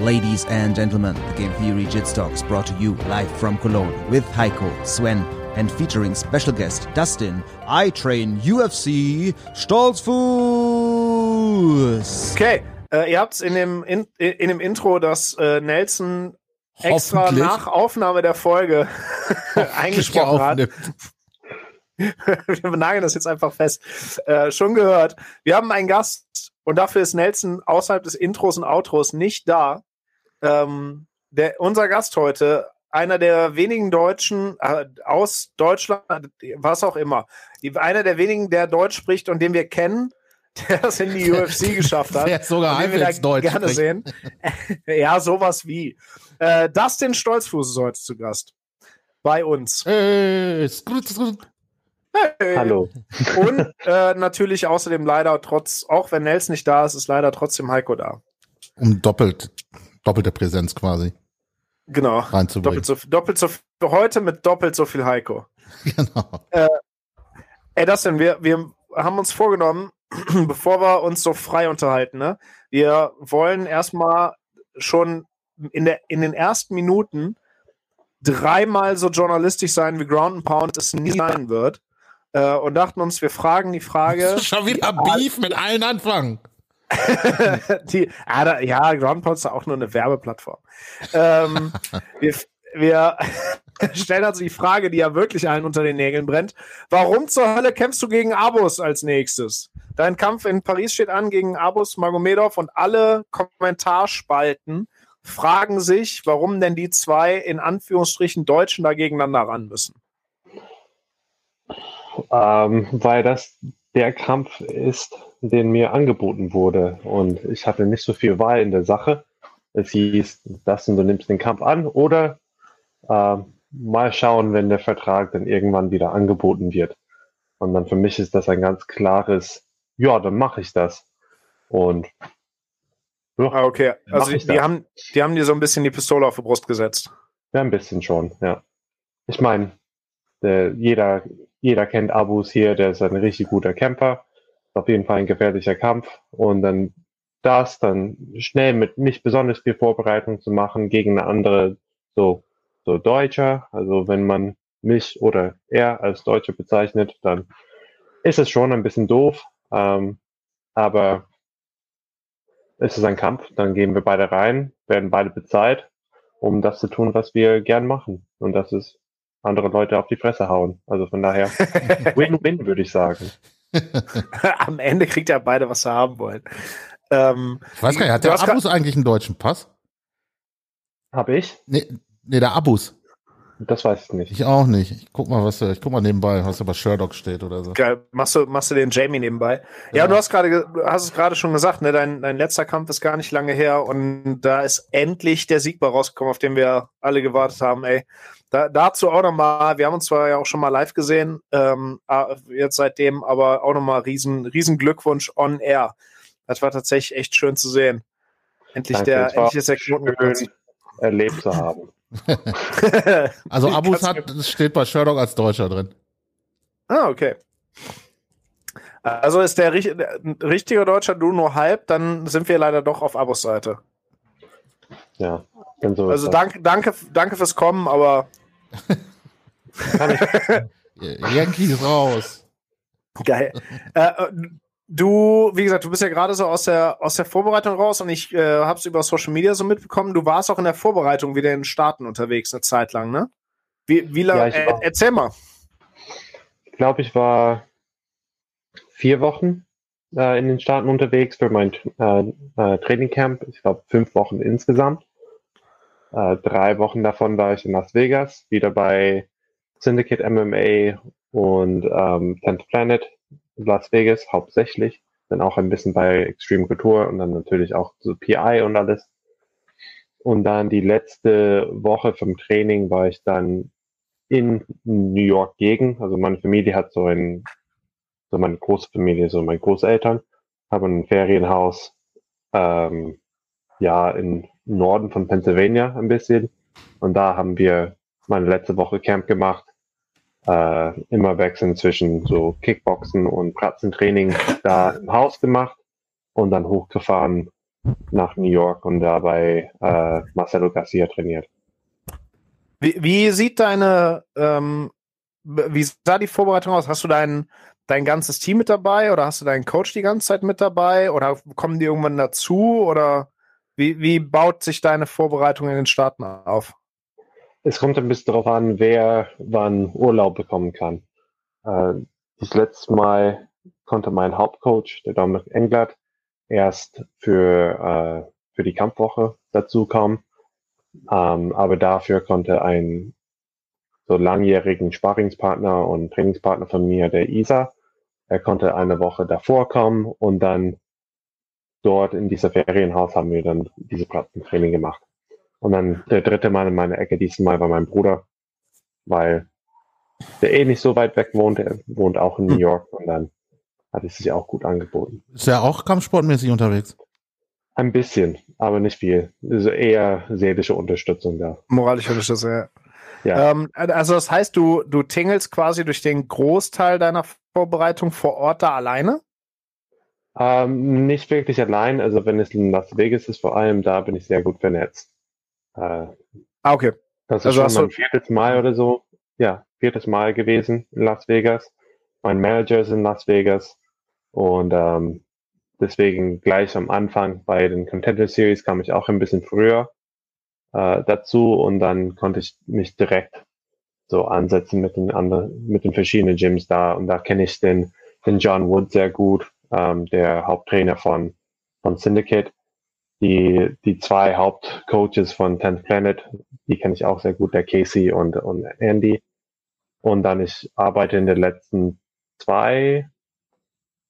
Ladies and gentlemen, the Game Theory Jits Talks brought to you live from Cologne with Heiko, Sven, and featuring special guest Dustin, I Train UFC Stolzfuß. Okay, äh, ihr habt in dem, in, in dem Intro, das äh, Nelson extra nach Aufnahme der Folge eingesprochen hat. Wir nageln das jetzt einfach fest. Äh, schon gehört. Wir haben einen Gast und dafür ist Nelson außerhalb des Intros und Outros nicht da. Ähm, der, unser Gast heute, einer der wenigen Deutschen äh, aus Deutschland, was auch immer, die, einer der wenigen, der Deutsch spricht und den wir kennen, der es in die UFC geschafft hat. Der sogar halbwegs Deutsch gerne spricht. sehen. ja, sowas wie. Äh, Dustin Stolzfuß ist heute zu Gast. Bei uns. Hey, skrut, skrut. Hey. Hallo. Und äh, natürlich außerdem leider trotz, auch wenn Nels nicht da ist, ist leider trotzdem Heiko da. Um doppelt, doppelte Präsenz quasi Genau. Doppelt so, doppelt so heute mit doppelt so viel Heiko. Genau. Ey, das denn, wir, wir haben uns vorgenommen, bevor wir uns so frei unterhalten, ne? Wir wollen erstmal schon in, der, in den ersten Minuten dreimal so journalistisch sein, wie Ground and Pound es nie sein wird. Äh, und dachten uns, wir fragen die Frage. Schon wieder Beef mit allen anfangen. Die, ah, da, ja, Groundpound ist auch nur eine Werbeplattform. ähm, wir, wir stellen also die Frage, die ja wirklich allen unter den Nägeln brennt. Warum zur Hölle kämpfst du gegen Abus als nächstes? Dein Kampf in Paris steht an gegen Abus Magomedov und alle Kommentarspalten fragen sich, warum denn die zwei in Anführungsstrichen Deutschen da gegeneinander ran müssen. Ähm, weil das der Kampf ist, den mir angeboten wurde. Und ich hatte nicht so viel Wahl in der Sache. Es hieß, das und du nimmst den Kampf an oder ähm, mal schauen, wenn der Vertrag dann irgendwann wieder angeboten wird. Und dann für mich ist das ein ganz klares, ja, dann mache ich das. Und ja, Ah, okay. Also die das. haben, die haben dir so ein bisschen die Pistole auf die Brust gesetzt. Ja, ein bisschen schon, ja. Ich meine, der- jeder, jeder kennt Abus hier, der ist ein richtig guter Kämpfer. Auf jeden Fall ein gefährlicher Kampf. Und dann das dann schnell mit nicht besonders viel Vorbereitung zu machen gegen eine andere, so, so Deutscher. Also wenn man mich oder er als Deutsche bezeichnet, dann ist es schon ein bisschen doof. Ähm, aber es ist ein Kampf, dann gehen wir beide rein, werden beide bezahlt um das zu tun, was wir gern machen. Und das ist andere Leute auf die Fresse hauen. Also von daher Win-Win, würde ich sagen. Am Ende kriegt ja beide, was sie haben wollen. Ähm, Ich weiß gar nicht, hat der Abus eigentlich einen deutschen Pass? Habe ich? Nee, nee, der Abus. Das weiß ich nicht. Ich auch nicht. Ich guck mal, was da, ich guck mal nebenbei, was da bei Sherlock steht oder so. geil. Machst du, machst du den Jamie nebenbei? Ja, Ja. du hast gerade, hast es gerade schon gesagt, ne? Dein, dein letzter Kampf ist gar nicht lange her und da ist endlich der Sieg bei rausgekommen, auf den wir alle gewartet haben, ey. Da, dazu auch nochmal, wir haben uns zwar ja auch schon mal live gesehen, ähm, ah, jetzt seitdem, aber auch nochmal riesen, riesen Glückwunsch on air. Das war tatsächlich echt schön zu sehen. Endlich Danke, der, endlich ist der Knoten. Schön erlebt zu haben. Also Abus hat, steht bei Sherlock als Deutscher drin. Ah, okay. Also ist der, richt- der richtige Deutscher du nur halb, dann sind wir leider doch auf Abos Seite. Ja. So Also danke, danke, danke fürs Kommen, aber Kann ich, Yankees raus. geil. äh, du, wie gesagt, du bist ja gerade so aus der, aus der Vorbereitung raus und ich äh, habe es über Social Media so mitbekommen. Du warst auch in der Vorbereitung wieder in den Staaten unterwegs eine Zeit lang, ne? Wie, wie lange? Ja, äh, erzähl mal. ich glaube, ich war vier Wochen äh, in den Staaten unterwegs für mein äh, äh, Trainingcamp. Ich glaube, fünf Wochen insgesamt. Äh, drei Wochen davon war ich in Las Vegas, wieder bei Syndicate MMA und ähm, 10th Planet Las Vegas hauptsächlich. Dann auch ein bisschen bei Extreme Couture und dann natürlich auch so PI und alles. Und dann die letzte Woche vom Training war ich dann in New York Gegend. Also meine Familie hat so ein, so meine große Familie, so meine Großeltern haben ein Ferienhaus, ähm, ja, im Norden von Pennsylvania ein bisschen. Und da haben wir meine letzte Woche Camp gemacht. Äh, immer wechseln zwischen so Kickboxen und Pratzentraining da im Haus gemacht und dann hochgefahren nach New York und dabei äh, Marcelo Garcia trainiert. Wie, wie sieht deine, ähm, wie sah die Vorbereitung aus? Hast du dein, dein ganzes Team mit dabei oder hast du deinen Coach die ganze Zeit mit dabei oder kommen die irgendwann dazu oder wie, wie baut sich deine Vorbereitung in den Staaten auf? Es kommt ein bisschen darauf an, wer wann Urlaub bekommen kann. Äh, das letzte Mal konnte mein Hauptcoach, der Dominik Englert, erst für, äh, für die Kampfwoche dazukommen. Ähm, aber dafür konnte ein so langjährigen Sparringspartner und Trainingspartner von mir, der Isa, er konnte eine Woche davor kommen und dann dort in dieser Ferienhaus haben wir dann diese Plattentraining gemacht. Und dann der dritte Mal in meiner Ecke diesmal war mein Bruder, weil der eh nicht so weit weg wohnt, er wohnt auch in New hm. York und dann hat es sich auch gut angeboten. Ist er auch kampfsportmäßig unterwegs? Ein bisschen, aber nicht viel. Also eher seelische Unterstützung da. Moralische Unterstützung, ja. ja. Ähm, also das heißt, du, du tingelst quasi durch den Großteil deiner Vorbereitung vor Ort da alleine? Ähm, nicht wirklich allein. Also wenn es in Las Vegas ist, vor allem da bin ich sehr gut vernetzt. Äh, ah, okay. Das ist also schon mein viertes Mal oder so. Ja, viertes Mal gewesen in Las Vegas. Mein Manager ist in Las Vegas. Und ähm, deswegen gleich am Anfang bei den Contender Series kam ich auch ein bisschen früher äh, dazu und dann konnte ich mich direkt so ansetzen mit den anderen, mit den verschiedenen Gyms da und da kenne ich den, den John Wood sehr gut, ähm, der Haupttrainer von, von Syndicate. Die, die zwei Hauptcoaches von 10th Planet, die kenne ich auch sehr gut, der Casey und, und Andy. Und dann ich arbeite in den letzten zwei,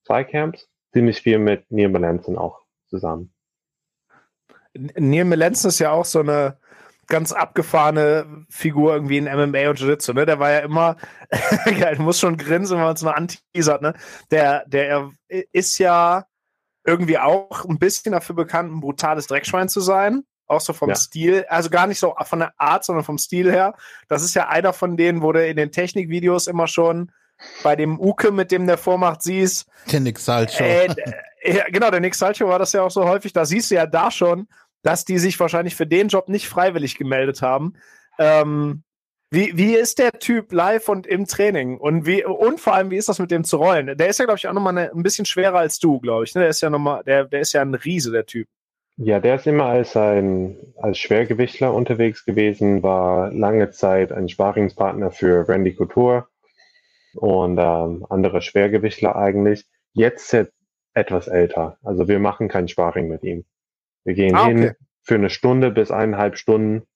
zwei Camps ziemlich viel mit Neil Melanson auch zusammen. Neil Melanson ist ja auch so eine ganz abgefahrene Figur irgendwie in MMA und Jiu-Jitsu, ne? Der war ja immer, ja, ich muss schon grinsen, wenn man es nur anteasert, ne? Der, der ist ja irgendwie auch ein bisschen dafür bekannt, ein brutales Dreckschwein zu sein. Auch so vom ja. Stil, also gar nicht so von der Art, sondern vom Stil her. Das ist ja einer von denen, wo du in den Technikvideos immer schon bei dem Uke, mit dem der vormacht, siehst. Der Nick Salcho. Äh, ja, genau, der Nick Salcho war das ja auch so häufig. Da siehst du ja da schon, dass die sich wahrscheinlich für den Job nicht freiwillig gemeldet haben. Ähm, wie, wie ist der Typ live und im Training? Und, wie, und vor allem, wie ist das mit dem zu rollen? Der ist ja, glaube ich, auch nochmal ein bisschen schwerer als du, glaube ich. Ne? Der ist ja nochmal, der, der ist ja ein Riese, der Typ. Ja, der ist immer als ein als Schwergewichtler unterwegs gewesen, war lange Zeit ein Sparingspartner für Randy Couture und ähm, andere Schwergewichtler eigentlich. Jetzt ist etwas älter. Also wir machen kein Sparring mit ihm. Wir gehen ah, okay. hin für eine Stunde bis eineinhalb Stunden.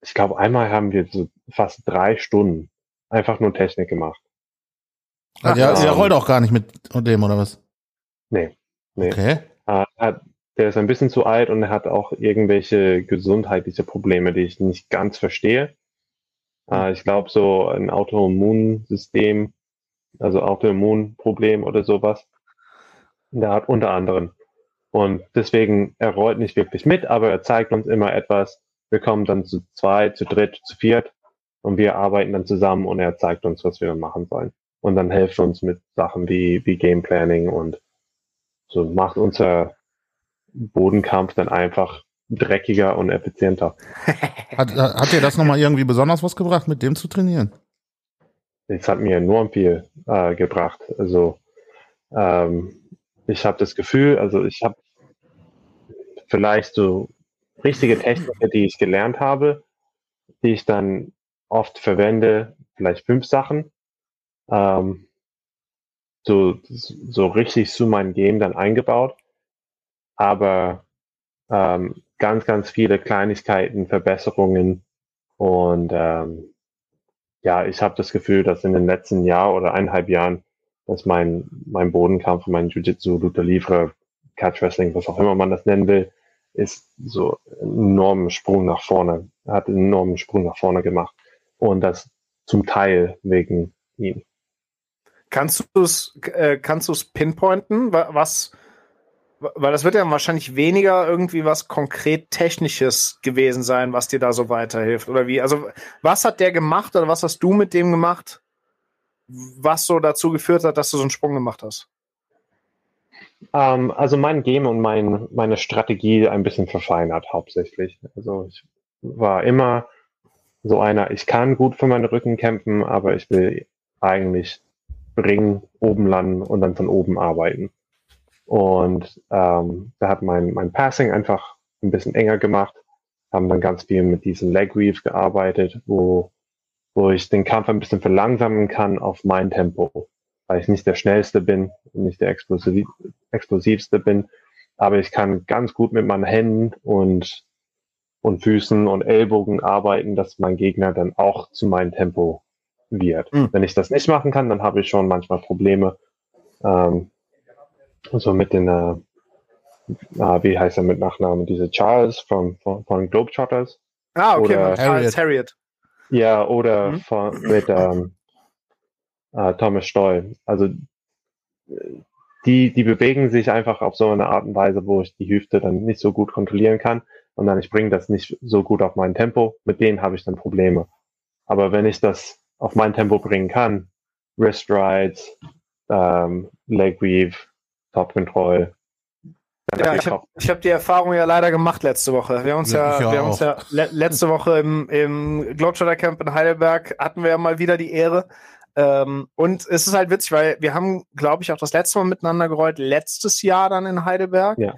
Ich glaube, einmal haben wir so fast drei Stunden einfach nur Technik gemacht. Ah, der, der rollt auch gar nicht mit dem, oder was? Nee. nee. Okay. Äh, der ist ein bisschen zu alt und er hat auch irgendwelche gesundheitliche Probleme, die ich nicht ganz verstehe. Äh, ich glaube, so ein Autoimmunsystem, also Autoimmunproblem oder sowas, der hat unter anderem. Und deswegen, er rollt nicht wirklich mit, aber er zeigt uns immer etwas. Wir kommen dann zu zwei, zu dritt, zu viert und wir arbeiten dann zusammen und er zeigt uns, was wir dann machen sollen. Und dann hilft uns mit Sachen wie, wie Game Planning und so macht unser Bodenkampf dann einfach dreckiger und effizienter. hat, hat dir das nochmal irgendwie besonders was gebracht, mit dem zu trainieren? Es hat mir enorm viel äh, gebracht. Also ähm, ich habe das Gefühl, also ich habe vielleicht so richtige Techniken, die ich gelernt habe, die ich dann oft verwende, vielleicht fünf Sachen, ähm, so, so richtig zu meinem Game dann eingebaut. Aber ähm, ganz, ganz viele Kleinigkeiten, Verbesserungen und ähm, ja, ich habe das Gefühl, dass in den letzten Jahr oder eineinhalb Jahren, dass mein, mein Bodenkampf, mein Jiu-Jitsu, Luther Livre, Catch Wrestling, was auch immer man das nennen will, ist so einen enormen Sprung nach vorne, hat einen enormen Sprung nach vorne gemacht. Und das zum Teil wegen ihm. Kannst du es äh, kannst du es pinpointen, was weil das wird ja wahrscheinlich weniger irgendwie was konkret Technisches gewesen sein, was dir da so weiterhilft. Oder wie? Also, was hat der gemacht oder was hast du mit dem gemacht, was so dazu geführt hat, dass du so einen Sprung gemacht hast? Ähm, also mein Game und mein, meine Strategie ein bisschen verfeinert hauptsächlich. Also ich war immer so einer, ich kann gut für meine Rücken kämpfen, aber ich will eigentlich Ring oben landen und dann von oben arbeiten. Und ähm, da hat mein, mein Passing einfach ein bisschen enger gemacht, haben dann ganz viel mit diesen Leg Weaves gearbeitet, wo, wo ich den Kampf ein bisschen verlangsamen kann auf mein Tempo, weil ich nicht der schnellste bin, nicht der explosiv, explosivste bin, aber ich kann ganz gut mit meinen Händen und und Füßen und Ellbogen arbeiten, dass mein Gegner dann auch zu meinem Tempo wird. Mhm. Wenn ich das nicht machen kann, dann habe ich schon manchmal Probleme. Ähm, so mit den, äh, äh, wie heißt er mit Nachnamen? Diese Charles von, von, von Globetrotters. Ah, okay, oder, Charles Harriet. Ja, oder mhm. von, mit ähm, äh, Thomas Stoll. Also die, die bewegen sich einfach auf so eine Art und Weise, wo ich die Hüfte dann nicht so gut kontrollieren kann und dann ich bringe das nicht so gut auf mein Tempo, mit denen habe ich dann Probleme. Aber wenn ich das auf mein Tempo bringen kann, Wrist Rides, ähm, Leg Weave, Top Control. Ja, ich habe hab die Erfahrung ja leider gemacht letzte Woche. Wir haben uns ja, ja wir haben uns ja le letzte Woche im, im Globetrotter Camp in Heidelberg hatten wir ja mal wieder die Ehre. Ähm, und es ist halt witzig, weil wir haben, glaube ich, auch das letzte Mal miteinander gerollt, letztes Jahr dann in Heidelberg. Ja.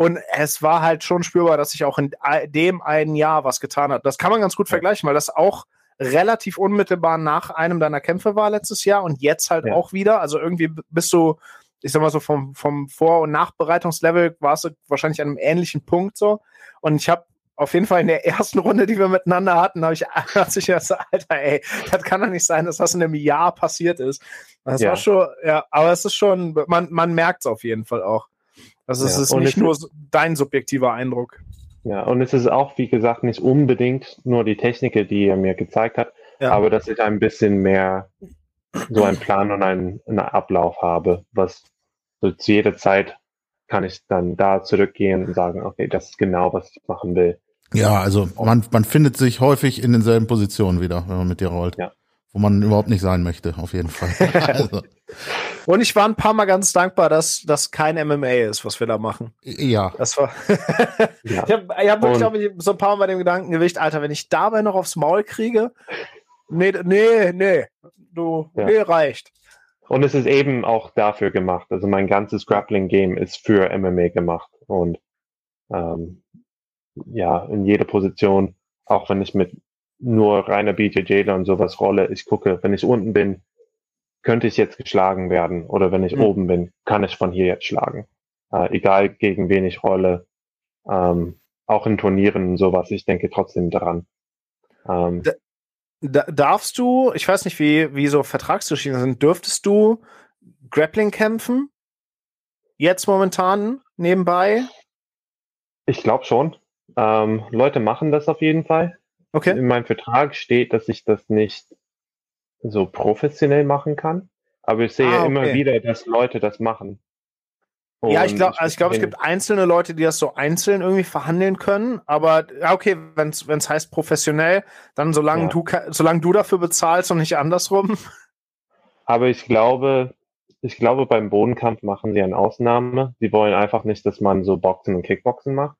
Und es war halt schon spürbar, dass sich auch in dem einen Jahr was getan hat. Das kann man ganz gut vergleichen, weil das auch relativ unmittelbar nach einem deiner Kämpfe war letztes Jahr und jetzt halt ja. auch wieder. Also irgendwie bist du, ich sag mal so, vom, vom Vor- und Nachbereitungslevel warst du wahrscheinlich an einem ähnlichen Punkt so. Und ich habe auf jeden Fall in der ersten Runde, die wir miteinander hatten, habe ich, als ich gesagt, Alter, ey, das kann doch nicht sein, dass das in einem Jahr passiert ist. Das ja. war schon, ja, aber es ist schon, man, man merkt es auf jeden Fall auch. Also es ja, ist nicht nur dein subjektiver Eindruck. Ja, und es ist auch, wie gesagt, nicht unbedingt nur die Technik, die er mir gezeigt hat, ja. aber dass ich ein bisschen mehr so einen Plan und einen, einen Ablauf habe, was so zu jeder Zeit kann ich dann da zurückgehen und sagen, okay, das ist genau, was ich machen will. Ja, also man, man findet sich häufig in denselben Positionen wieder, wenn man mit dir rollt. Ja wo man überhaupt nicht sein möchte, auf jeden Fall. also. Und ich war ein paar Mal ganz dankbar, dass das kein MMA ist, was wir da machen. Ja. Das war. ja. Ich habe hab wirklich auch so ein paar Mal bei dem Gedankengewicht, Alter, wenn ich dabei noch aufs Maul kriege, nee, nee, nee, du, ja. nee, reicht. Und es ist eben auch dafür gemacht. Also mein ganzes Grappling-Game ist für MMA gemacht. Und ähm, ja, in jeder Position, auch wenn ich mit nur reiner BJJler und sowas Rolle. Ich gucke, wenn ich unten bin, könnte ich jetzt geschlagen werden. Oder wenn ich mhm. oben bin, kann ich von hier jetzt schlagen. Äh, egal gegen wen ich rolle. Ähm, auch in Turnieren und sowas. Ich denke trotzdem daran. Ähm, da, darfst du, ich weiß nicht, wie, wie so Vertragsgeschichten sind, dürftest du Grappling kämpfen? Jetzt momentan nebenbei? Ich glaube schon. Ähm, Leute machen das auf jeden Fall. Okay. In meinem Vertrag steht, dass ich das nicht so professionell machen kann. Aber ich sehe ah, okay. immer wieder, dass Leute das machen. Und ja, ich glaube, also ich glaube, es gibt einzelne Leute, die das so einzeln irgendwie verhandeln können. Aber ja, okay, wenn es heißt professionell, dann solange ja. du solange du dafür bezahlst und nicht andersrum. Aber ich glaube, ich glaube, beim Bodenkampf machen sie eine Ausnahme. Sie wollen einfach nicht, dass man so Boxen und Kickboxen macht.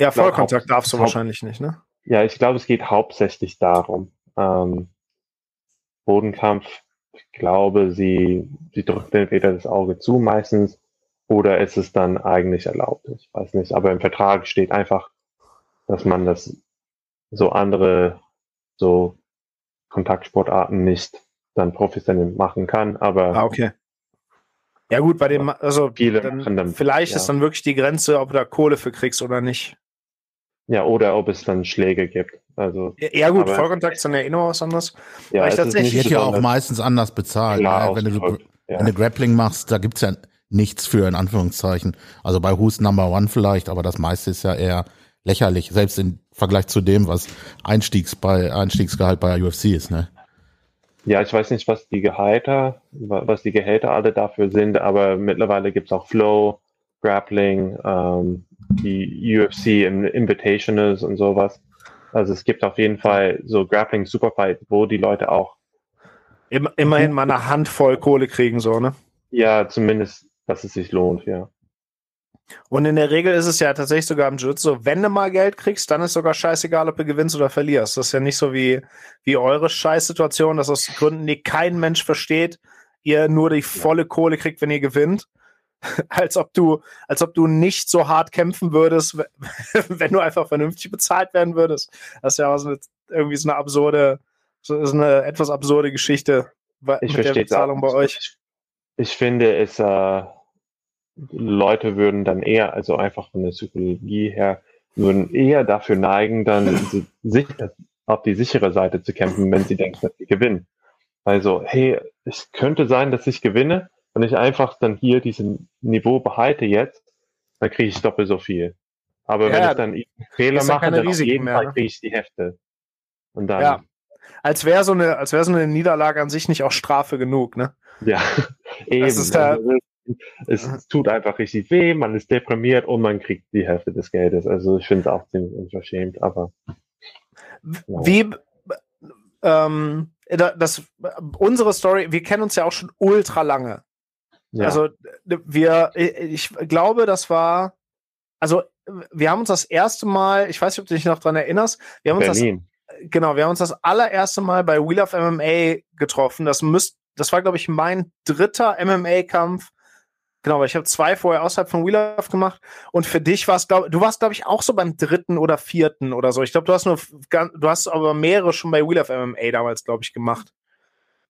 Ja, Vollkontakt darfst du wahrscheinlich nicht, ne? Ja, ich glaube, es geht hauptsächlich darum. Ähm, Bodenkampf, ich glaube, sie, sie drückt entweder das Auge zu meistens oder ist es dann eigentlich erlaubt. Ich weiß nicht, aber im Vertrag steht einfach, dass man das so andere, so Kontaktsportarten nicht dann professionell machen kann, aber. Ah, okay. Ja gut, bei dem, also viele dann, dann, vielleicht ja. ist dann wirklich die Grenze, ob du da Kohle für kriegst oder nicht. Ja, oder ob es dann Schläge gibt. Also, ja, gut, Vollkontakt ist dann ja eh noch was anderes. Ja, es tatsächlich wird ja auch meistens anders bezahlt. Ne? Wenn, du, ja. wenn du Grappling machst, da gibt's ja nichts für, in Anführungszeichen. Also bei Who's Number One vielleicht, aber das meiste ist ja eher lächerlich, selbst im Vergleich zu dem, was Einstiegs bei, Einstiegsgehalt bei UFC ist, ne? Ja, ich weiß nicht, was die Gehälter, was die Gehälter alle dafür sind, aber mittlerweile gibt's auch Flow, Grappling, ähm, die UFC Invitationals und sowas. Also es gibt auf jeden Fall so Grappling Superfight, wo die Leute auch immerhin mal eine Handvoll Kohle kriegen, so, ne? Ja, zumindest dass es sich lohnt, ja. Und in der Regel ist es ja tatsächlich sogar im Jiu-Jitsu so, wenn du mal Geld kriegst, dann ist sogar scheißegal, ob du gewinnst oder verlierst. Das ist ja nicht so wie, wie eure Scheißsituation, dass aus Gründen, die kein Mensch versteht, ihr nur die volle Kohle kriegt, wenn ihr gewinnt. als ob du, als ob du nicht so hart kämpfen würdest, wenn du einfach vernünftig bezahlt werden würdest. Das ist ja auch so eine, irgendwie so eine absurde, so ist eine etwas absurde Geschichte ich mit der Bezahlung bei euch. Ich, ich finde es, äh, Leute würden dann eher, also einfach von der Psychologie her, würden eher dafür neigen, dann sich, auf die sichere Seite zu kämpfen, wenn sie denken, dass sie gewinnen. Also, hey, es könnte sein, dass ich gewinne, wenn ich einfach dann hier diesen Niveau behalte jetzt, dann kriege ich doppelt so viel. Aber ja, wenn ich dann einen Fehler mache, dann auf jeden Fall ne? kriege ich die Hefte. Und dann. Ja. Als wäre so eine, als wäre so eine Niederlage an sich nicht auch Strafe genug, ne? Ja, eben. Ist da, also, es tut einfach richtig weh, man ist deprimiert und man kriegt die Hälfte des Geldes. Also ich finde es auch ziemlich unverschämt, aber. Wie, ähm, das, unsere Story, wir kennen uns ja auch schon ultra lange. Ja. Also wir, ich glaube, das war, also wir haben uns das erste Mal, ich weiß nicht, ob du dich noch dran erinnerst, wir haben Berlin. uns das, genau, wir haben uns das allererste Mal bei Wheel of MMA getroffen. Das müsst, das war, glaube ich, mein dritter MMA-Kampf. Genau, weil ich habe zwei vorher außerhalb von Wheel of gemacht und für dich war es, glaube du warst, glaube ich, auch so beim dritten oder vierten oder so. Ich glaube, du hast nur, du hast aber mehrere schon bei Wheel of MMA damals, glaube ich, gemacht.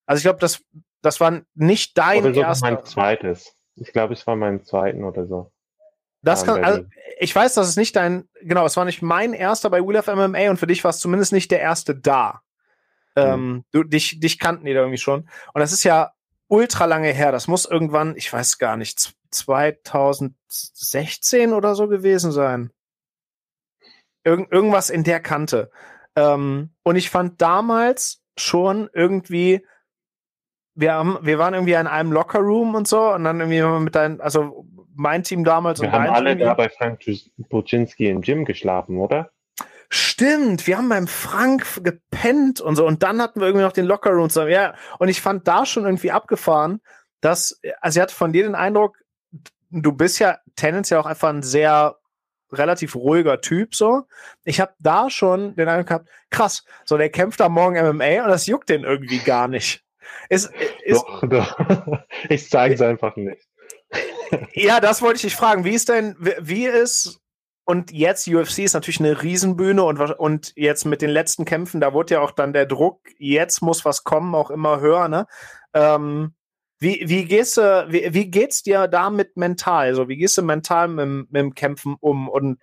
Also ich glaube, das das war nicht dein oder erster. mein zweites. Ich glaube, es war mein zweiten oder so. Das kann, also, ich weiß, dass es nicht dein, genau, es war nicht mein erster bei Wheel of MMA und für dich war es zumindest nicht der erste da. Mhm. Ähm, du, dich, dich kannten die da irgendwie schon. Und das ist ja ultra lange her. Das muss irgendwann, ich weiß gar nicht, 2016 oder so gewesen sein. Irgend, irgendwas in der Kante. Ähm, und ich fand damals schon irgendwie, wir haben, wir waren irgendwie in einem Lockerroom und so und dann irgendwie mit deinem, also mein Team damals wir und haben alle Team, da bei Frank Buczynski im Gym geschlafen, oder? Stimmt, wir haben beim Frank gepennt und so und dann hatten wir irgendwie noch den Lockerroom zusammen. Ja, und ich fand da schon irgendwie abgefahren, dass, also ich hatte von dir den Eindruck, du bist ja tendenziell auch einfach ein sehr relativ ruhiger Typ so. Ich habe da schon den Eindruck gehabt, krass, so der kämpft am Morgen MMA und das juckt den irgendwie gar nicht. Ist, ist, doch, doch. Ich zeige es einfach nicht. ja, das wollte ich dich fragen. Wie ist denn, wie ist, und jetzt UFC ist natürlich eine Riesenbühne und, und jetzt mit den letzten Kämpfen, da wurde ja auch dann der Druck, jetzt muss was kommen, auch immer höher, ne? Ähm, wie, wie gehst du, wie, wie geht's dir damit mental? Also, wie gehst du mental mit, mit dem Kämpfen um und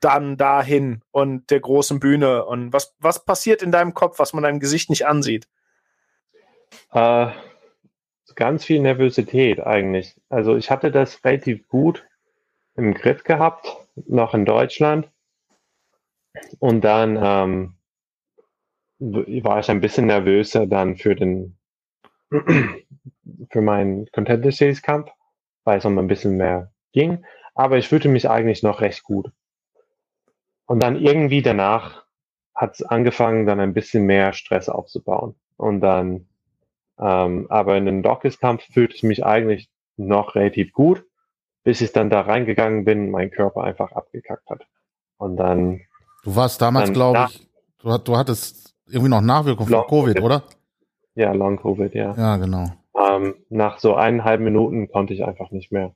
dann dahin und der großen Bühne? Und was, was passiert in deinem Kopf, was man deinem Gesicht nicht ansieht? Äh, ganz viel Nervosität eigentlich. Also ich hatte das relativ gut im Griff gehabt, noch in Deutschland. Und dann ähm, war ich ein bisschen nervöser dann für den für meinen Contender Series Kampf, weil es um ein bisschen mehr ging. Aber ich fühlte mich eigentlich noch recht gut. Und dann irgendwie danach hat es angefangen, dann ein bisschen mehr Stress aufzubauen. Und dann ähm, aber in den Dawkins-Kampf fühlte ich mich eigentlich noch relativ gut, bis ich dann da reingegangen bin, mein Körper einfach abgekackt hat. Und dann. Du warst damals, glaube ich, du, du, hattest irgendwie noch Nachwirkungen von Covid, oder? Ja, Long Covid, ja. Ja, genau. Ähm, nach so eineinhalb Minuten konnte ich einfach nicht mehr.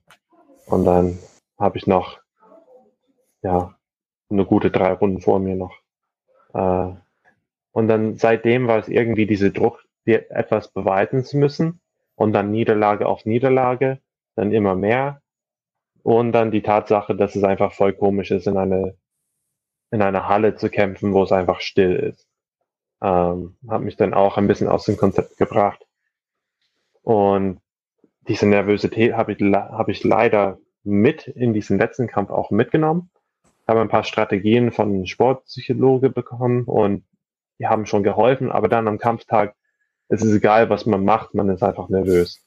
Und dann habe ich noch, ja, eine gute drei Runden vor mir noch. Äh, und dann seitdem war es irgendwie diese Druck, etwas beweisen zu müssen und dann Niederlage auf Niederlage, dann immer mehr und dann die Tatsache, dass es einfach voll komisch ist, in eine in einer Halle zu kämpfen, wo es einfach still ist. Ähm, hat mich dann auch ein bisschen aus dem Konzept gebracht. Und diese Nervosität habe ich, hab ich leider mit in diesen letzten Kampf auch mitgenommen. Habe ein paar Strategien von Sportpsychologe bekommen und die haben schon geholfen, aber dann am Kampftag es ist egal, was man macht, man ist einfach nervös.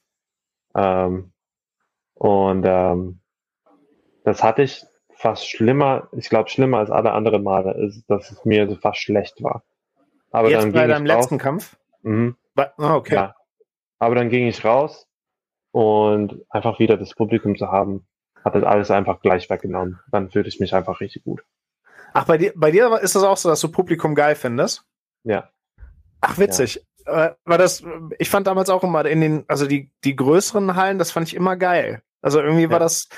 Ähm, und ähm, das hatte ich fast schlimmer, ich glaube schlimmer als alle anderen Male, ist, dass es mir so fast schlecht war. Aber Jetzt dann bei deinem letzten Kampf? Mhm. Oh, okay. Ja. Aber dann ging ich raus und einfach wieder das Publikum zu haben, hat das alles einfach gleich weggenommen. Dann fühlte ich mich einfach richtig gut. Ach, bei dir, bei dir ist das auch so, dass du Publikum geil findest? Ja. Ach, witzig. Ja. War das, ich fand damals auch immer in den, also die, die größeren Hallen, das fand ich immer geil. Also irgendwie ja. war das,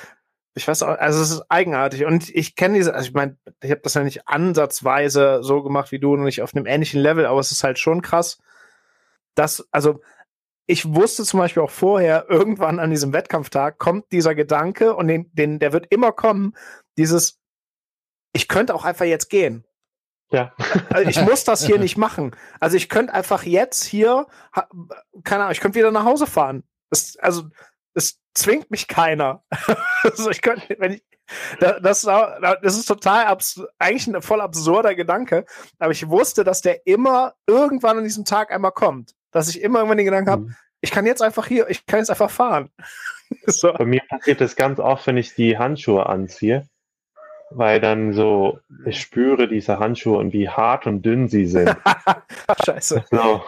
ich weiß auch, also es ist eigenartig. Und ich kenne diese, also ich meine, ich habe das ja nicht ansatzweise so gemacht wie du und nicht auf einem ähnlichen Level, aber es ist halt schon krass, dass, also ich wusste zum Beispiel auch vorher, irgendwann an diesem Wettkampftag kommt dieser Gedanke und den, den, der wird immer kommen, dieses, ich könnte auch einfach jetzt gehen. Ja. Also ich muss das hier nicht machen. Also ich könnte einfach jetzt hier, keine Ahnung, ich könnte wieder nach Hause fahren. Das, also es zwingt mich keiner. also ich könnte, wenn ich, das, das ist total abs eigentlich ein voll absurder Gedanke, aber ich wusste, dass der immer irgendwann an diesem Tag einmal kommt dass ich immer irgendwann den Gedanken habe, mhm. ich kann jetzt einfach hier, ich kann jetzt einfach fahren. so. Bei mir passiert das ganz oft, wenn ich die Handschuhe anziehe, weil dann so, ich spüre diese Handschuhe und wie hart und dünn sie sind. Scheiße. So.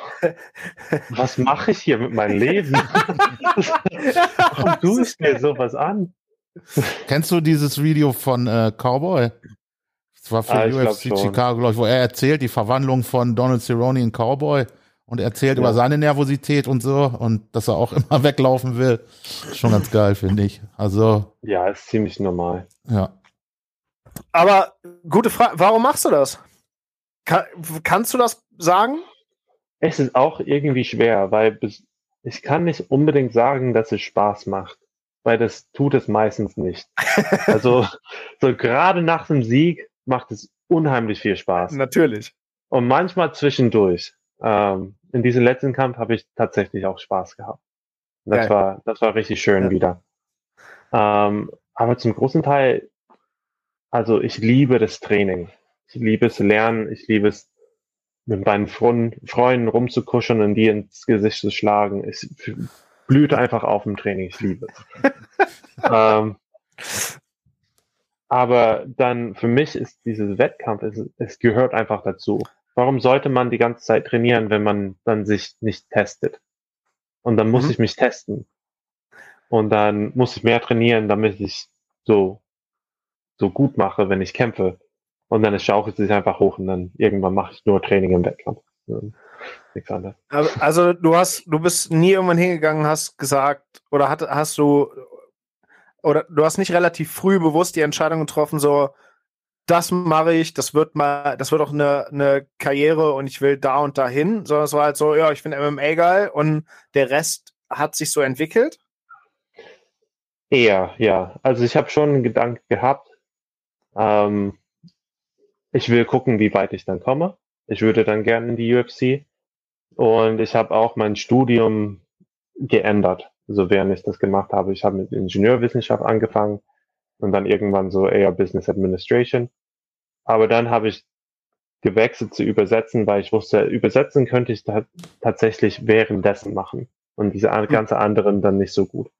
Was mache ich hier mit meinem Leben? Warum tue ich mir sowas an? Kennst du dieses Video von äh, Cowboy? Das war für ah, UFC Chicago, glaube ich, wo er erzählt, die Verwandlung von Donald Cerrone in Cowboy und erzählt ja. über seine Nervosität und so und dass er auch immer weglaufen will. Schon ganz geil, finde ich. Also. Ja, ist ziemlich normal. Ja. Aber gute Frage, warum machst du das? Kann, kannst du das sagen? Es ist auch irgendwie schwer, weil ich kann nicht unbedingt sagen, dass es Spaß macht, weil das tut es meistens nicht. also so gerade nach dem Sieg macht es unheimlich viel Spaß. Natürlich. Und manchmal zwischendurch. Ähm, in diesem letzten Kampf habe ich tatsächlich auch Spaß gehabt. Das Geil. war, das war richtig schön ja. wieder. Ähm, aber zum großen Teil, also ich liebe das Training. Ich liebe es lernen. Ich liebe es mit meinen Freunden rumzukuscheln und die ins Gesicht zu schlagen. Es blüht einfach auf im Training. Ich liebe es. ähm, aber dann für mich ist dieses Wettkampf, es, es gehört einfach dazu. Warum sollte man die ganze Zeit trainieren, wenn man dann sich nicht testet? Und dann muss mhm. ich mich testen. Und dann muss ich mehr trainieren, damit ich so, so gut mache, wenn ich kämpfe. Und dann schaukelt sich einfach hoch und dann irgendwann mache ich nur Training im Wettkampf. Nichts anderes. Also du hast, du bist nie irgendwann hingegangen, hast gesagt, oder hat, hast du, oder du hast nicht relativ früh bewusst die Entscheidung getroffen, so, das mache ich, das wird mal, das wird auch eine, eine Karriere und ich will da und dahin, sondern es war halt so, ja, ich finde MMA geil und der Rest hat sich so entwickelt. Eher, ja. Also ich habe schon einen Gedanken gehabt. Ähm, ich will gucken, wie weit ich dann komme. Ich würde dann gerne in die UFC. Und ich habe auch mein Studium geändert, so während ich das gemacht habe. Ich habe mit Ingenieurwissenschaft angefangen und dann irgendwann so eher Business Administration. Aber dann habe ich gewechselt zu übersetzen, weil ich wusste, übersetzen könnte ich tatsächlich währenddessen machen und diese hm. ganze anderen dann nicht so gut.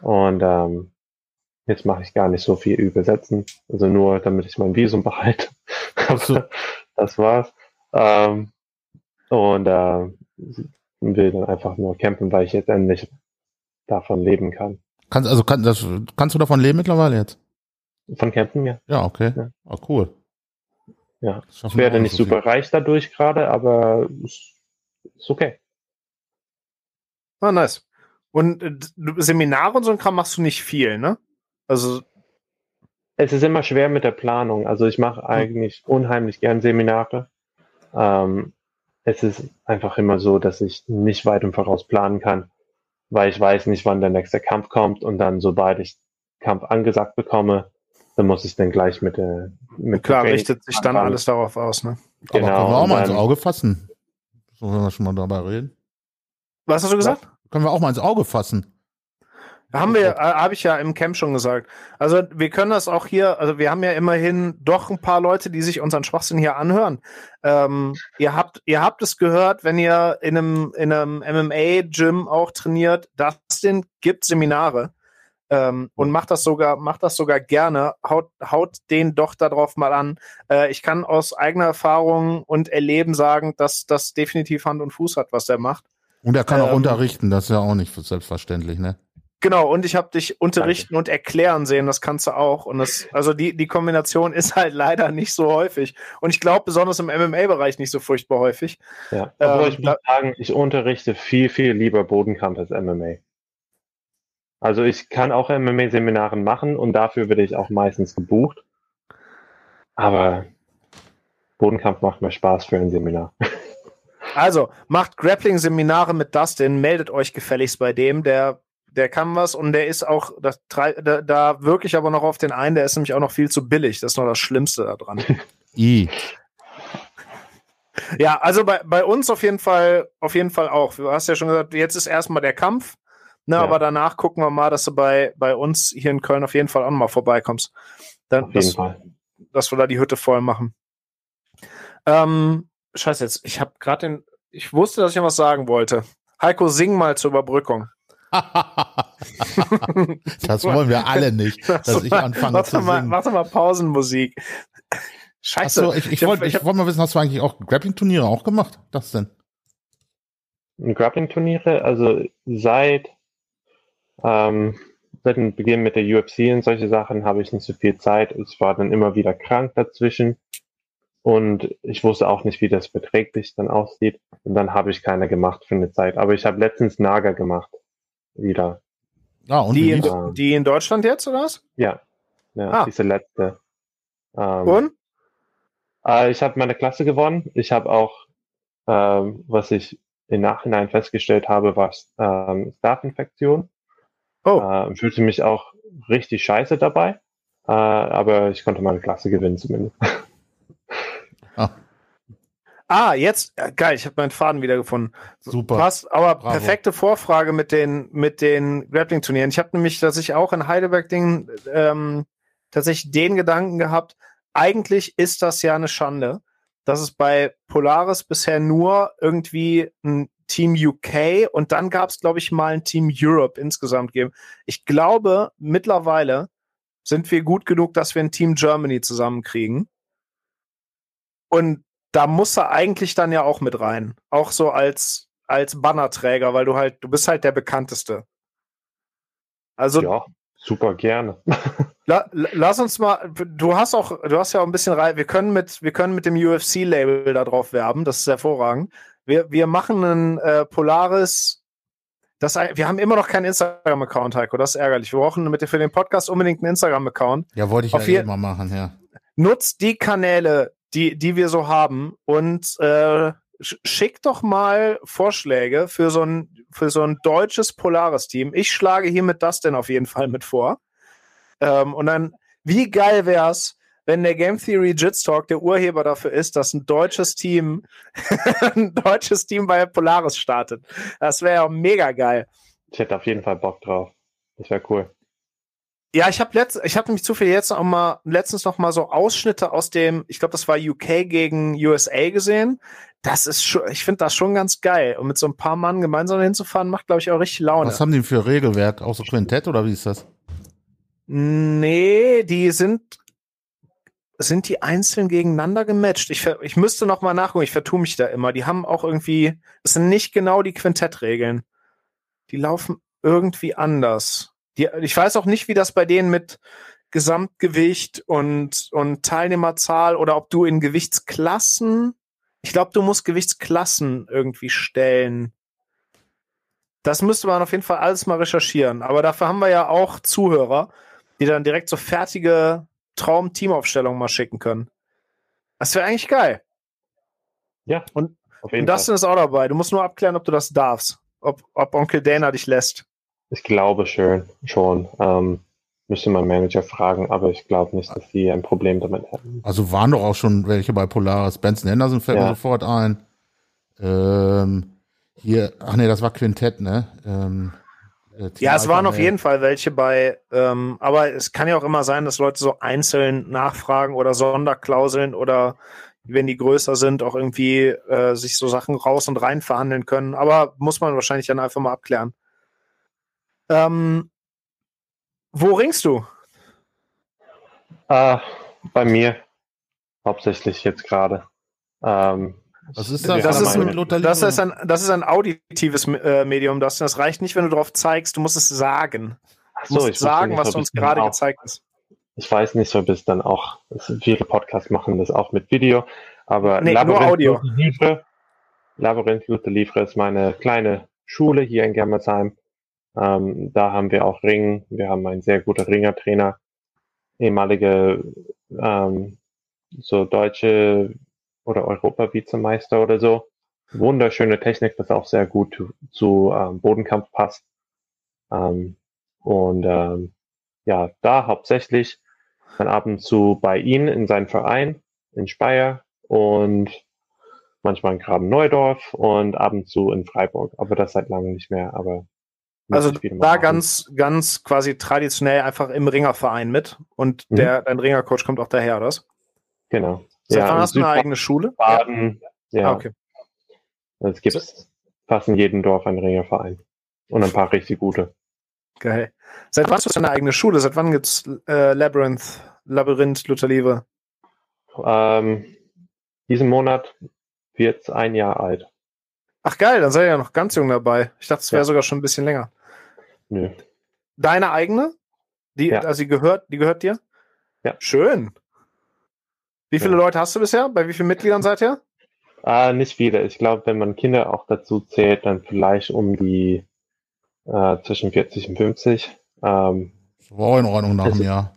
Und ähm, jetzt mache ich gar nicht so viel übersetzen, also nur damit ich mein Visum behalte. das war's. Ähm, und äh, will dann einfach nur campen, weil ich jetzt endlich davon leben kann. Kannst, also kann, das, kannst du davon leben mittlerweile jetzt? Von Campen, ja. Ja, okay. Ja. Oh, cool. Ja. Ich werde nicht so super viel. reich dadurch gerade, aber ist, ist okay. Ah, nice. Und äh, Seminare und so ein Kram machst du nicht viel, ne? Also. Es ist immer schwer mit der Planung. Also ich mache hm. eigentlich unheimlich gern Seminare. Ähm, es ist einfach immer so, dass ich nicht weit im Voraus planen kann weil ich weiß nicht, wann der nächste Kampf kommt und dann, sobald ich Kampf angesagt bekomme, dann muss ich dann gleich mit der mit Klar, richtet sich dann alles darauf aus, ne? Genau. Aber können wir auch mal ins Auge fassen. So, wenn wir schon mal dabei reden. Was hast du gesagt? Was? Können wir auch mal ins Auge fassen. Haben wir, äh, habe ich ja im Camp schon gesagt. Also wir können das auch hier, also wir haben ja immerhin doch ein paar Leute, die sich unseren Schwachsinn hier anhören. Ähm, ihr habt, ihr habt es gehört, wenn ihr in einem, in einem MMA-Gym auch trainiert, Dustin gibt Seminare ähm, und macht das sogar, macht das sogar gerne. Haut, haut den doch darauf mal an. Äh, ich kann aus eigener Erfahrung und Erleben sagen, dass das definitiv Hand und Fuß hat, was der macht. Und er kann auch ähm, unterrichten, das ist ja auch nicht selbstverständlich, ne? Genau, und ich habe dich unterrichten Danke. und erklären sehen, das kannst du auch. Und das, also die, die Kombination ist halt leider nicht so häufig. Und ich glaube, besonders im MMA-Bereich nicht so furchtbar häufig. Ja, aber ähm, ich muss sagen, ich unterrichte viel, viel lieber Bodenkampf als MMA. Also ich kann auch MMA-Seminare machen und dafür werde ich auch meistens gebucht. Aber Bodenkampf macht mir Spaß für ein Seminar. Also, macht Grappling-Seminare mit Dustin, meldet euch gefälligst bei dem, der der kann was und der ist auch, das, da, da wirklich aber noch auf den einen, der ist nämlich auch noch viel zu billig. Das ist noch das Schlimmste daran. I. Ja, also bei, bei uns auf jeden Fall, auf jeden Fall auch. Du hast ja schon gesagt, jetzt ist erstmal der Kampf, ne, ja. aber danach gucken wir mal, dass du bei, bei uns hier in Köln auf jeden Fall auch mal vorbeikommst. Dann, auf jeden dass, Fall. dass wir da die Hütte voll machen. Ähm, scheiße, jetzt, ich habe gerade den, ich wusste, dass ich was sagen wollte. Heiko, sing mal zur Überbrückung. das wollen wir alle nicht, dass ich anfange mach zu mal, singen. Mach doch mal Pausenmusik. Scheiße. Achso, ich, ich wollte ich wollt mal wissen, hast du eigentlich auch Grappling-Turniere auch gemacht? Das denn? Grappling-Turniere, also seit, ähm, seit dem Beginn mit der UFC und solche Sachen habe ich nicht so viel Zeit. Es war dann immer wieder krank dazwischen. Und ich wusste auch nicht, wie das verträglich dann aussieht. Und dann habe ich keine gemacht für eine Zeit. Aber ich habe letztens Naga gemacht wieder. Ah, und die, in, ähm, die in Deutschland jetzt, oder was? Ja, ja ah. diese letzte. Ähm, und? Äh, ich habe meine Klasse gewonnen. Ich habe auch, ähm, was ich im Nachhinein festgestellt habe, war ähm, Staphinfektion. Oh. Äh, fühlte mich auch richtig scheiße dabei. Äh, aber ich konnte meine Klasse gewinnen zumindest. Ah. Ah, jetzt, äh, geil, ich habe meinen Faden wiedergefunden. Super. Passt, aber Bravo. perfekte Vorfrage mit den, mit den Grappling-Turnieren. Ich habe nämlich, dass ich auch in Heidelberg-Ding ähm, tatsächlich den Gedanken gehabt, eigentlich ist das ja eine Schande, dass es bei Polaris bisher nur irgendwie ein Team UK und dann gab es, glaube ich, mal ein Team Europe insgesamt geben. Ich glaube, mittlerweile sind wir gut genug, dass wir ein Team Germany zusammenkriegen. Und da muss er eigentlich dann ja auch mit rein. Auch so als, als Bannerträger, weil du halt, du bist halt der bekannteste. Also. Ja, super gerne. la, lass uns mal, du hast auch, du hast ja auch ein bisschen rein, wir können mit, wir können mit dem UFC-Label da drauf werben, das ist hervorragend. Wir, wir machen ein äh, Polaris, das, wir haben immer noch keinen Instagram-Account, Heiko, das ist ärgerlich. Wir brauchen mit, für den Podcast unbedingt einen Instagram-Account. Ja, wollte ich Auf ja eh mal machen, ja. Nutzt die Kanäle, die, die wir so haben und äh, schickt doch mal Vorschläge für so ein, für so ein deutsches Polaris-Team. Ich schlage hiermit das denn auf jeden Fall mit vor. Ähm, und dann, wie geil wäre es, wenn der Game Theory Jitstalk der Urheber dafür ist, dass ein deutsches Team, ein deutsches Team bei Polaris startet. Das wäre ja mega geil. Ich hätte auf jeden Fall Bock drauf. Das wäre cool. Ja, ich habe letzt, ich habe nämlich zufällig jetzt auch mal letztens noch mal so Ausschnitte aus dem, ich glaube, das war UK gegen USA gesehen. Das ist schon, ich finde das schon ganz geil. Und mit so ein paar Mann gemeinsam hinzufahren, macht, glaube ich, auch richtig Laune. Was haben die für Regelwerk? Auch so Quintett oder wie ist das? Nee, die sind, sind die einzeln gegeneinander gematcht. Ich, ich müsste noch mal nachgucken, ich vertue mich da immer. Die haben auch irgendwie, das sind nicht genau die Quintettregeln. Die laufen irgendwie anders. Die, ich weiß auch nicht, wie das bei denen mit Gesamtgewicht und, und Teilnehmerzahl oder ob du in Gewichtsklassen, ich glaube, du musst Gewichtsklassen irgendwie stellen. Das müsste man auf jeden Fall alles mal recherchieren. Aber dafür haben wir ja auch Zuhörer, die dann direkt so fertige Traum-Teamaufstellungen mal schicken können. Das wäre eigentlich geil. Ja. Und, und Dustin ist auch dabei. Du musst nur abklären, ob du das darfst. Ob, ob Onkel Dana dich lässt. Ich glaube schon. schon. Ähm, müsste mein Manager fragen, aber ich glaube nicht, dass sie ein Problem damit hätten. Also waren doch auch schon welche bei Polaris. Benson Henderson fällt ja. mir sofort ein. Ähm, hier, ach nee, das war Quintett, ne? Ähm, äh, ja, es waren auf jeden Fall welche bei, ähm, aber es kann ja auch immer sein, dass Leute so einzeln nachfragen oder Sonderklauseln oder wenn die größer sind, auch irgendwie äh, sich so Sachen raus und rein verhandeln können. Aber muss man wahrscheinlich dann einfach mal abklären. Ähm, wo ringst du? Äh, bei mir. Hauptsächlich jetzt gerade. Ähm, Was ist das? Das ist, ein, das ist ein, das ist ein auditives äh, Medium, das, das reicht nicht, wenn du darauf zeigst, du musst es sagen. So, du musst sagen, nicht, was du uns gerade gezeigt hast. Ich weiß nicht, ob es dann auch, viele Podcasts machen das auch mit Video, aber nee, Labyrinth nur Audio. Livre, Labyrinth Luther Livre ist meine kleine Schule hier in Germersheim. Ähm, da haben wir auch Ringen. Wir haben einen sehr guten Ringertrainer, ehemalige ähm, so deutsche oder Europa-Vizemeister oder so. Wunderschöne Technik, das auch sehr gut zu, zu ähm, Bodenkampf passt. Ähm, und ähm, ja, da hauptsächlich dann ab und zu bei Ihnen in seinem Verein in Speyer und manchmal in Graben Neudorf und ab und zu in Freiburg. Aber das seit langem nicht mehr. Aber also da ganz, ganz quasi traditionell einfach im Ringerverein mit und mhm. der, dein Ringercoach kommt auch daher, oder? Genau. Seit ja, wann hast du eine eigene Schule? Baden, ja. Ah, okay. Es gibt so. fast in jedem Dorf einen Ringerverein. Und ein paar richtig gute. Geil. Seit wann hast du deine eigene Schule? Seit wann gibt's äh, Labyrinth, Labyrinth, Lutherliebe? Ähm, diesen Monat wird es ein Jahr alt. Ach geil, dann seid ihr ja noch ganz jung dabei. Ich dachte, es wäre ja. sogar schon ein bisschen länger. Nö. Deine eigene? Die, ja. also die gehört, die gehört dir? Ja. Schön. Wie viele ja. Leute hast du bisher? Bei wie vielen Mitgliedern seid ihr? Äh, nicht viele. Ich glaube, wenn man Kinder auch dazu zählt, dann vielleicht um die äh, zwischen 40 und 50. Ähm, war in Ordnung nach dem Jahr.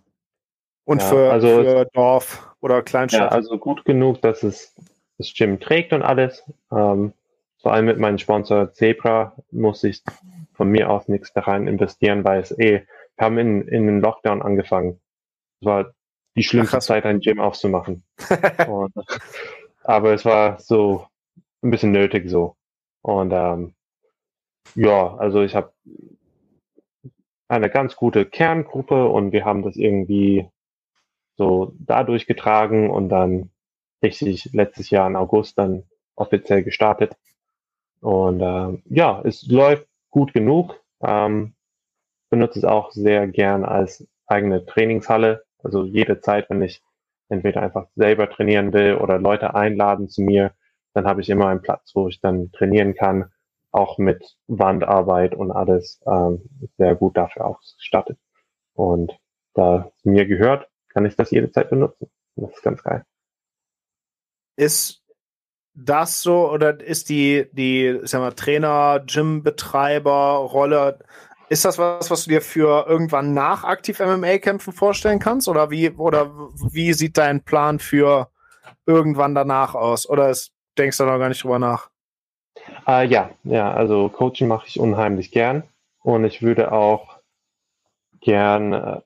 Und ja, für, also für Dorf oder Kleinstadt? Ja, also gut genug, dass es das Gym trägt und alles. Ähm, vor allem mit meinem Sponsor Zebra muss ich von mir aus nichts da rein investieren, weil es eh, wir haben in, in den Lockdown angefangen. Es war die schlimmste Ach, Zeit, ein Gym aufzumachen. und, aber es war so ein bisschen nötig so. Und ähm, ja, also ich habe eine ganz gute Kerngruppe und wir haben das irgendwie so dadurch getragen und dann richtig letztes Jahr im August dann offiziell gestartet. Und äh, ja, es läuft gut genug. Ähm, benutze es auch sehr gern als eigene Trainingshalle. Also jede Zeit, wenn ich entweder einfach selber trainieren will oder Leute einladen zu mir, dann habe ich immer einen Platz, wo ich dann trainieren kann, auch mit Wandarbeit und alles ähm, sehr gut dafür ausgestattet. Und da es mir gehört, kann ich das jede Zeit benutzen. Das ist ganz geil. Ist das so oder ist die, die, sag mal, Trainer, Gym-Betreiber, Rolle, ist das was, was du dir für irgendwann nach aktiv MMA-Kämpfen vorstellen kannst? Oder wie, oder wie sieht dein Plan für irgendwann danach aus? Oder ist, denkst du da noch gar nicht drüber nach? Äh, ja, ja, also Coaching mache ich unheimlich gern und ich würde auch gern äh,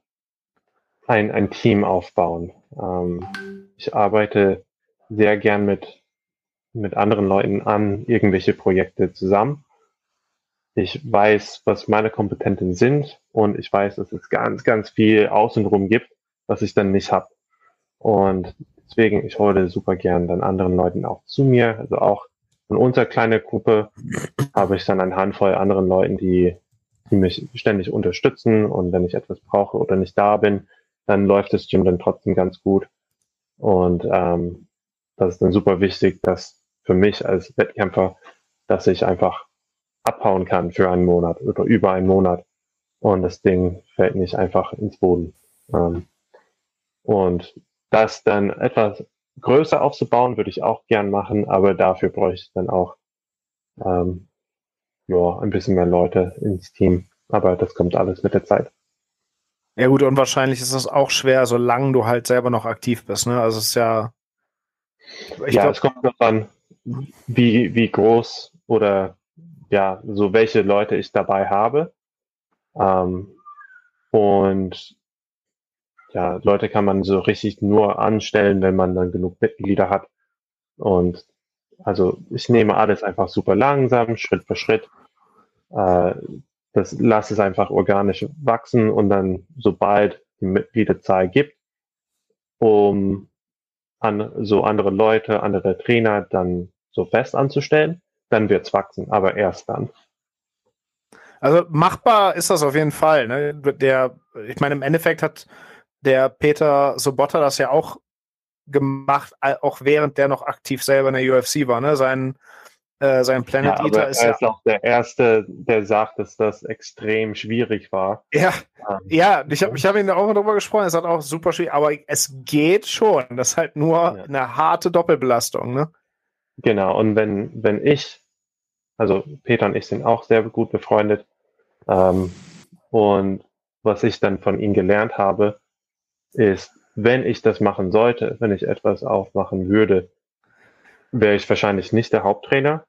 ein, ein Team aufbauen. Ähm, ich arbeite sehr gern mit mit anderen Leuten an irgendwelche Projekte zusammen. Ich weiß, was meine Kompetenten sind und ich weiß, dass es ganz, ganz viel außenrum gibt, was ich dann nicht habe. Und deswegen, ich hole super gern dann anderen Leuten auch zu mir. Also auch in unserer kleinen Gruppe habe ich dann eine Handvoll anderen Leuten, die, die mich ständig unterstützen und wenn ich etwas brauche oder nicht da bin, dann läuft das Gym dann trotzdem ganz gut. Und ähm, das ist dann super wichtig, dass für mich als Wettkämpfer, dass ich einfach abhauen kann für einen Monat oder über einen Monat und das Ding fällt nicht einfach ins Boden. Ähm, und das dann etwas größer aufzubauen, würde ich auch gern machen, aber dafür bräuchte ich dann auch ähm, ja, ein bisschen mehr Leute ins Team. Aber das kommt alles mit der Zeit. Ja gut, und wahrscheinlich ist das auch schwer, solange du halt selber noch aktiv bist. Ne? Also es ist ja. ja, glaub, es kommt noch an, wie, wie groß oder ja, so welche Leute ich dabei habe. Ähm, und ja, Leute kann man so richtig nur anstellen, wenn man dann genug Mitglieder hat. Und also ich nehme alles einfach super langsam, Schritt für Schritt. Äh, das lasse es einfach organisch wachsen und dann, sobald die Mitgliederzahl gibt, um an so andere Leute, andere Trainer dann so fest anzustellen, dann wird's wachsen, aber erst dann. Also machbar ist das auf jeden Fall. Ne? Der, ich meine, im Endeffekt hat der Peter Sobotta das ja auch gemacht, auch während der noch aktiv selber in der UFC war. Ne? Sein, äh, sein Planet ja, Eater ist er ist auch der Erste, der sagt, dass das extrem schwierig war. Ja, ähm, ja ich habe ich hab ihn auch darüber gesprochen, es hat auch super schwierig, aber es geht schon. Das ist halt nur ja. eine harte Doppelbelastung. Ne? Genau, und wenn, wenn ich, also Peter und ich sind auch sehr gut befreundet, ähm, und was ich dann von ihm gelernt habe, ist, wenn ich das machen sollte, wenn ich etwas aufmachen würde, wäre ich wahrscheinlich nicht der Haupttrainer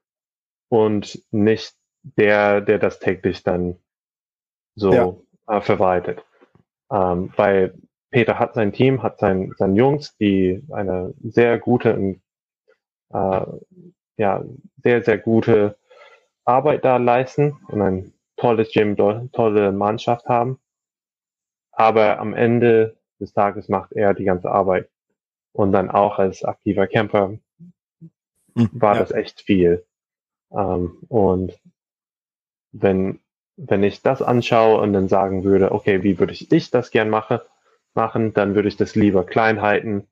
und nicht der, der das täglich dann so ja. äh, verwaltet. Ähm, weil Peter hat sein Team, hat sein, sein Jungs, die eine sehr gute und äh, ja, sehr, sehr gute Arbeit da leisten und ein tolles Gym, tolle Mannschaft haben. Aber am Ende des Tages macht er die ganze Arbeit. Und dann auch als aktiver Kämpfer hm, war ja. das echt viel. Ähm, und wenn, wenn ich das anschaue und dann sagen würde, okay, wie würde ich, ich das gern mache, machen, dann würde ich das lieber klein halten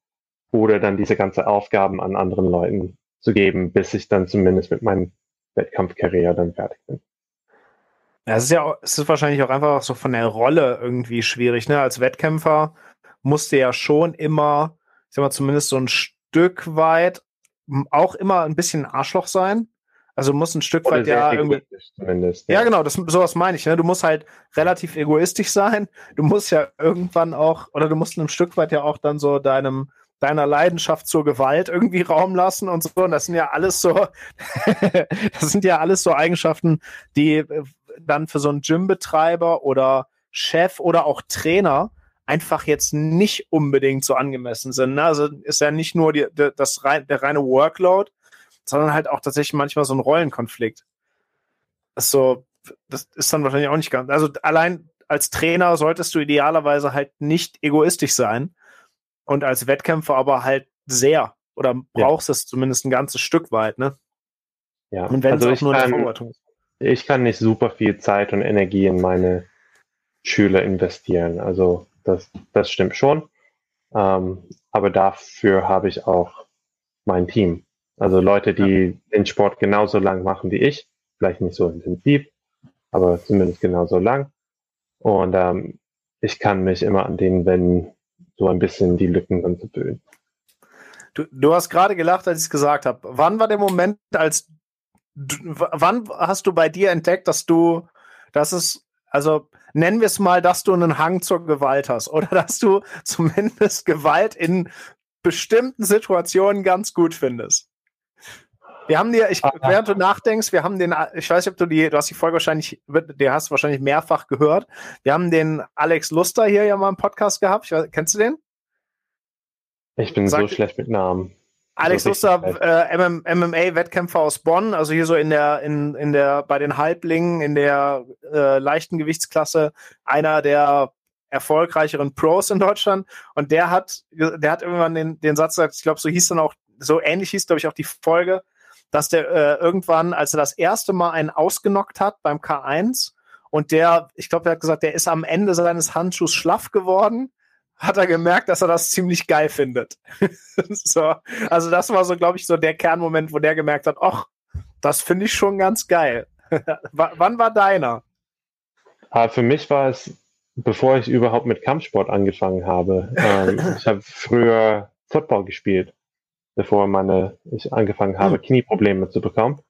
oder dann diese ganze Aufgaben an anderen Leuten zu geben, bis ich dann zumindest mit meinem Wettkampfkarriere dann fertig bin. Es ist ja es ist wahrscheinlich auch einfach so von der Rolle irgendwie schwierig. Ne? Als Wettkämpfer musste ja schon immer, ich sag mal, zumindest so ein Stück weit auch immer ein bisschen Arschloch sein. Also muss ein Stück Oder weit ja irgendwie. Zumindest, ja. ja, genau, das, sowas meine ich. Ne? Du musst halt relativ egoistisch sein. Du musst ja irgendwann auch, oder du musst ein Stück weit ja auch dann so deinem, deiner Leidenschaft zur Gewalt irgendwie Raum lassen und so. Und das sind ja alles so, das sind ja alles so Eigenschaften, die äh, dann für so einen Gymbetreiber oder Chef oder auch Trainer einfach jetzt nicht unbedingt so angemessen sind. Ne? Also ist ja nicht nur die, das, der reine Workload, sondern halt auch tatsächlich manchmal so ein Rollenkonflikt. Das ist so, das ist dann wahrscheinlich auch nicht ganz. Also allein als Trainer solltest du idealerweise halt nicht egoistisch sein und als Wettkämpfer aber halt sehr oder brauchst ja. es zumindest ein ganzes Stück weit, ne? Ja, und wenn also es auch nur kann, eine ist. Ich kann nicht super viel Zeit und Energie in meine Schüler investieren. Also das, das stimmt schon. Ähm, aber dafür habe ich auch mein Team. Also Leute, die ja. den Sport genauso lang machen wie ich, vielleicht nicht so intensiv, aber zumindest genauso lang. Und ähm, ich kann mich immer an denen wenden, so ein bisschen die Lücken dann zu füllen. Du, du hast gerade gelacht, als ich es gesagt habe. Wann war der Moment, als du, wann hast du bei dir entdeckt, dass du, dass es, also nennen wir es mal, dass du einen Hang zur Gewalt hast oder dass du zumindest Gewalt in bestimmten Situationen ganz gut findest. Wir haben dir, ich, während du nachdenkst, wir haben den, ich weiß nicht, ob du die, du hast die Folge wahrscheinlich, die hast du wahrscheinlich mehrfach gehört. Wir haben den Alex Luster hier ja mal im Podcast gehabt. Weiß, kennst du den? Ich bin Sag, so schlecht mit Namen. Alex Luster, äh, MMA-Wettkämpfer aus Bonn, also hier so in der, in, in der, bei den Halblingen, in der äh, leichten Gewichtsklasse, einer der erfolgreicheren Pros in Deutschland. Und der hat, der hat irgendwann den, den Satz gesagt, ich glaube, so hieß dann auch, so ähnlich hieß, glaube ich, auch die Folge, dass der äh, irgendwann, als er das erste Mal einen ausgenockt hat beim K1 und der, ich glaube, er hat gesagt, der ist am Ende seines Handschuhs schlaff geworden hat er gemerkt, dass er das ziemlich geil findet. so, also das war so, glaube ich, so der Kernmoment, wo der gemerkt hat, ach, das finde ich schon ganz geil. wann war deiner? Ah, für mich war es, bevor ich überhaupt mit Kampfsport angefangen habe. Ähm, ich habe früher Football gespielt, bevor meine, ich angefangen habe, hm. Knieprobleme zu bekommen.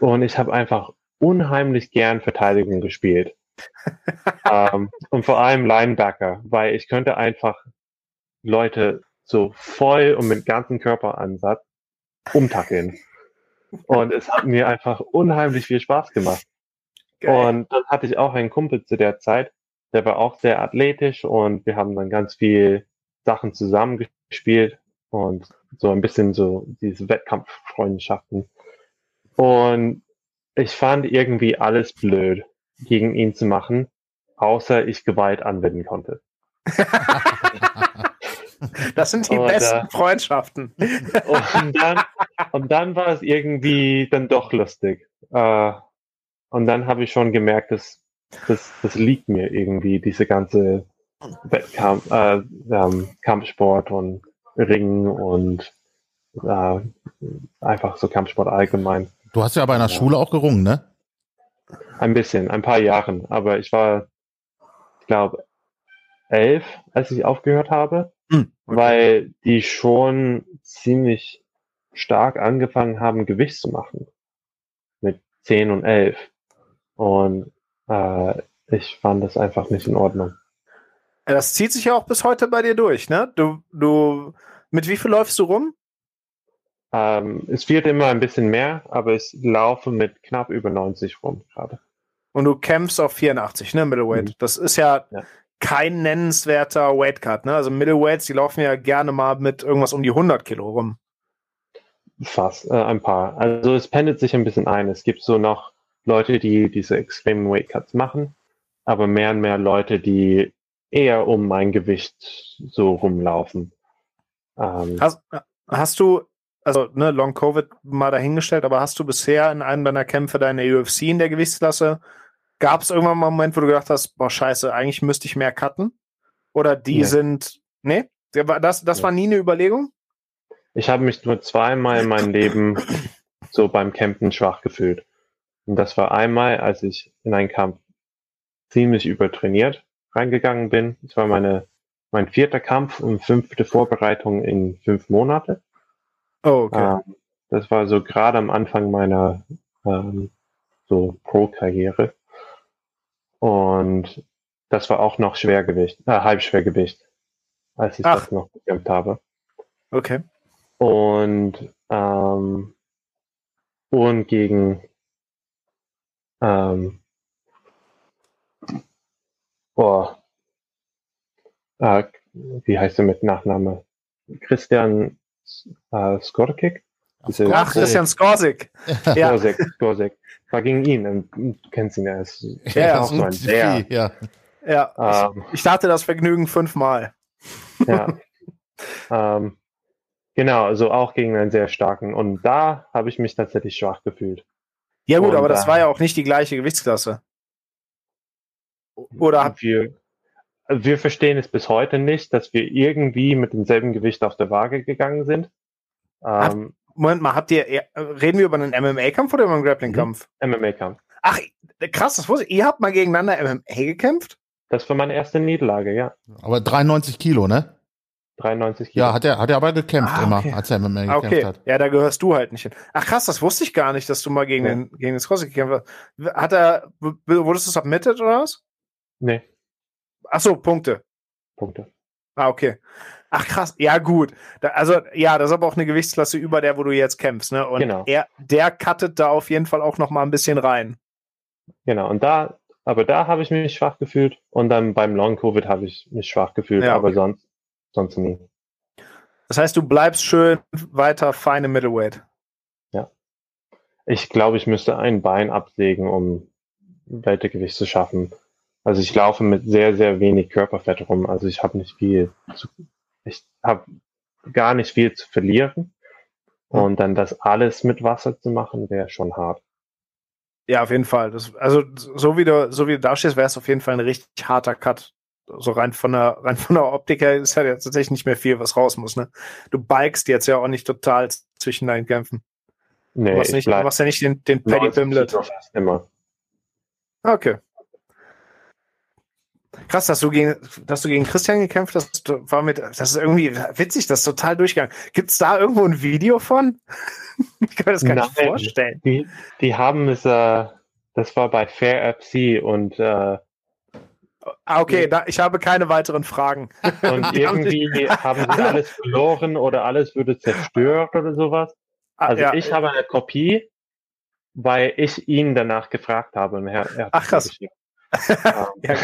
Und ich habe einfach unheimlich gern Verteidigung gespielt ähm, und vor allem Linebacker, weil ich könnte einfach Leute so voll und mit ganzem Körperansatz umtackeln. Und es hat mir einfach unheimlich viel Spaß gemacht. Geil. Und dann hatte ich auch einen Kumpel zu der Zeit, der war auch sehr athletisch und wir haben dann ganz viel Sachen zusammengespielt und so ein bisschen so diese Wettkampffreundschaften. Und ich fand irgendwie alles blöd gegen ihn zu machen, außer ich Gewalt anwenden konnte. Das sind die und, besten äh, Freundschaften. Und dann, und dann war es irgendwie dann doch lustig. Äh, und dann habe ich schon gemerkt, dass das, das liegt mir irgendwie, diese ganze Wettkampf, äh, ähm, Kampfsport und Ringen und äh, einfach so Kampfsport allgemein. Du hast ja bei einer ja. Schule auch gerungen, ne? Ein bisschen, ein paar Jahren. Aber ich war, ich glaube, elf, als ich aufgehört habe, hm, okay. weil die schon ziemlich stark angefangen haben, Gewicht zu machen. Mit zehn und elf. Und äh, ich fand das einfach nicht in Ordnung. Das zieht sich ja auch bis heute bei dir durch, ne? Du, du, mit wie viel läufst du rum? Ähm, es wird immer ein bisschen mehr, aber ich laufe mit knapp über 90 rum gerade. Und du kämpfst auf 84, ne, Middleweight. Mhm. Das ist ja, ja, kein nennenswerter Weightcut, ne? Also Middleweights, die laufen ja gerne mal mit irgendwas um die 100 Kilo rum. Fast, äh, ein paar. Also es pendelt sich ein bisschen ein. Es gibt so noch Leute, die diese extremen Weightcuts machen, aber mehr und mehr Leute, die eher um mein Gewicht so rumlaufen. Ähm, hast, hast du, also ne, Long Covid mal dahingestellt, aber hast du bisher in einem deiner Kämpfe deine UFC in der Gewichtsklasse Gab es irgendwann mal einen Moment, wo du gedacht hast, boah, scheiße, eigentlich müsste ich mehr cutten? Oder die nee. sind. Nee? Das, das war nie eine Überlegung? Ich habe mich nur zweimal in meinem Leben so beim Campen schwach gefühlt. Und das war einmal, als ich in einen Kampf ziemlich übertrainiert reingegangen bin. Das war meine, mein vierter Kampf und fünfte Vorbereitung in fünf Monate. Oh, okay. Ähm, das war so gerade am Anfang meiner ähm, so Pro-Karriere. Und das war auch noch Schwergewicht, äh, Halbschwergewicht, als ich Ach. das noch gekämpft habe. Okay. Und, ähm, und gegen ähm, oh, äh, wie heißt er mit Nachname? Christian äh, Skorkik? Ach, Christian Skorsik. ja. Skorsik, Skorsik. War gegen ihn. Du kennst ihn, er ist, ja, ja, auch so ein sehr. Ja, ja ähm, ich, dachte das Vergnügen fünfmal. ja. ähm, genau, also auch gegen einen sehr starken. Und da habe ich mich tatsächlich schwach gefühlt. Ja, gut, Und aber das war ja auch nicht die gleiche Gewichtsklasse. Oder wir, wir verstehen es bis heute nicht, dass wir irgendwie mit demselben Gewicht auf der Waage gegangen sind. Ähm, Moment mal, habt ihr, reden wir über einen MMA-Kampf oder über einen Grappling-Kampf? MMA-Kampf. Ach, krass, das wusste ich. Ihr habt mal gegeneinander MMA gekämpft? Das war meine erste Niederlage, ja. Aber 93 Kilo, ne? 93 Kilo. Ja, hat er, hat er aber gekämpft ah, okay. immer, als er MMA gekämpft okay. hat. Ja, da gehörst du halt nicht hin. Ach krass, das wusste ich gar nicht, dass du mal gegen ja. den, gegen den Scrossi gekämpft hast. Hat er, wurdest du submitted oder was? Nee. Ach so, Punkte. Punkte. Ah, okay. Ach krass, ja gut. Da, also ja, das ist aber auch eine Gewichtsklasse über der, wo du jetzt kämpfst, ne? Und genau. er, der cuttet da auf jeden Fall auch noch mal ein bisschen rein. Genau, und da, aber da habe ich mich schwach gefühlt und dann beim Long Covid habe ich mich schwach gefühlt, ja, aber sonst, sonst nie. Das heißt, du bleibst schön weiter feine Middleweight. Ja. Ich glaube, ich müsste ein Bein absägen, um Weltegewicht zu schaffen. Also ich laufe mit sehr, sehr wenig Körperfett rum. Also ich habe nicht viel zu, ich habe gar nicht viel zu verlieren. Und dann das alles mit Wasser zu machen, wäre schon hart. Ja, auf jeden Fall. Das, also so wie du, so wie du da stehst, wäre es auf jeden Fall ein richtig harter Cut. So rein von der, rein von der Optik her ist halt ja tatsächlich nicht mehr viel, was raus muss. Ne? Du bikest jetzt ja auch nicht total zwischen deinen Kämpfen. Nee, du machst, nicht, du machst ja nicht den, den Paddy Bimlet. Immer. Okay. Krass, dass du gegen, dass du gegen Christian gekämpft hast, war mit, das ist irgendwie witzig, das ist total durchgegangen. Gibt es da irgendwo ein Video von? ich kann mir das gar Nein, nicht vorstellen. Die, die haben es, äh, das war bei Fair FC und äh, Ah, okay, da, ich habe keine weiteren Fragen. Und irgendwie haben sie alles verloren oder alles würde zerstört oder sowas. Ah, also ja. ich habe eine Kopie, weil ich ihn danach gefragt habe. Und er, er Ach krass. ja,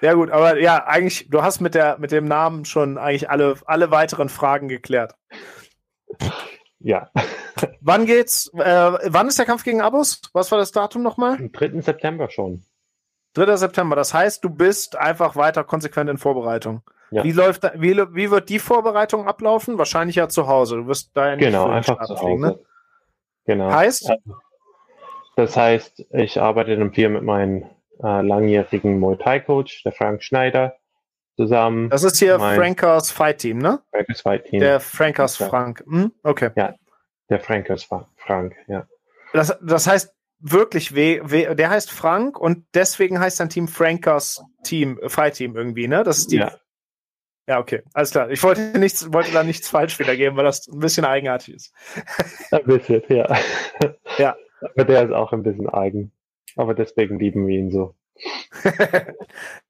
ja, gut, aber ja, eigentlich, du hast mit, der, mit dem Namen schon eigentlich alle, alle weiteren Fragen geklärt. Ja. wann geht's? Äh, wann ist der Kampf gegen Abus? Was war das Datum nochmal? Am 3. September schon. 3. September. Das heißt, du bist einfach weiter konsequent in Vorbereitung. Ja. Wie läuft da, wie, wie wird die Vorbereitung ablaufen? Wahrscheinlich ja zu Hause. Du wirst da ja nicht Genau, einfach zu Hause. Ne? Genau. Heißt? Das heißt, ich arbeite dann viel mit meinen äh, langjährigen Muay Thai Coach, der Frank Schneider. zusammen. Das ist hier Frankers Fight Team, ne? Frankers Fight Team. Der Frankers ja. Frank. Hm? Okay. Ja, der Frankers Frank, ja. Das, das heißt wirklich, we, we, der heißt Frank und deswegen heißt sein Team Frankers Team, Fight Team irgendwie, ne? Das ist die. Ja. Ja, okay, alles klar. Ich wollte nichts, wollte da nichts falsch wiedergeben, weil das ein bisschen eigenartig ist. Ein bisschen, ja. Ja. Aber der ist auch ein bisschen eigen. Aber deswegen lieben wir ihn so.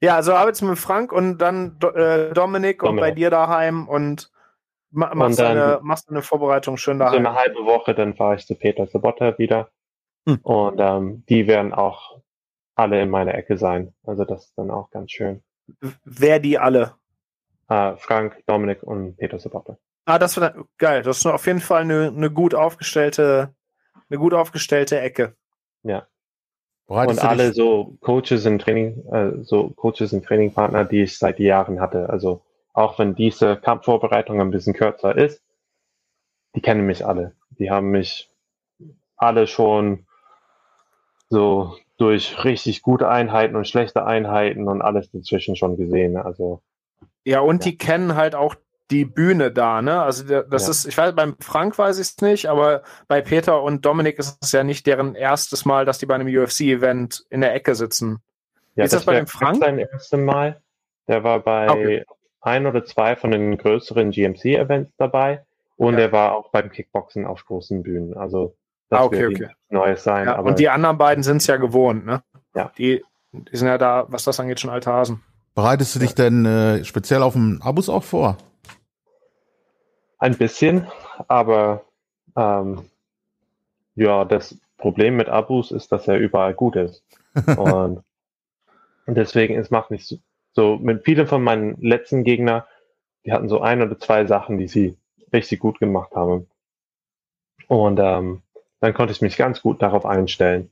ja, also arbeitest du mit Frank und dann äh, Dominik, und bei dir daheim und ma machst, und eine, machst eine Vorbereitung schön daheim. So eine halbe Woche, dann fahre ich zu Peter Sobotta wieder. Hm. Und ähm, die werden auch alle in meiner Ecke sein. Also das ist dann auch ganz schön. Wer die alle? Äh, Frank, Dominik und Peter Sobotta. Ah, das wird geil. Das ist auf jeden Fall eine, eine gut aufgestellte, eine gut aufgestellte Ecke. Ja. Bereitest und alle so Coaches und Training, äh, so Coaches und Trainingpartner, die ich seit Jahren hatte. Also auch wenn diese Kampfvorbereitung ein bisschen kürzer ist, die kennen mich alle. Die haben mich alle schon so durch richtig gute Einheiten und schlechte Einheiten und alles dazwischen schon gesehen. Also ja, und ja. die kennen halt auch die Bühne da, ne? Also das ja. ist, ich weiß, beim Frank weiß ich es nicht, aber bei Peter und Dominik ist es ja nicht deren erstes Mal, dass die bei einem UFC-Event in der Ecke sitzen. Wie ja, ist das, das bei dem Frank? Sein erstes Mal. Der war bei okay. ein oder zwei von den größeren GMC-Events dabei und ja. er war auch beim Kickboxen auf großen Bühnen. Also das ah, okay, okay. Neues sein. Ja, und die anderen beiden sind es ja gewohnt, ne? Ja. Die, die sind ja da, was das angeht, schon alte Hasen. Bereitest du dich denn äh, speziell auf den Abus auch vor? Ein bisschen, aber ähm, ja, das Problem mit Abus ist, dass er überall gut ist. und, deswegen, es macht nicht so, so, mit vielen von meinen letzten Gegner, die hatten so ein oder zwei Sachen, die sie richtig gut gemacht haben. Und ähm, dann konnte ich mich ganz gut darauf einstellen.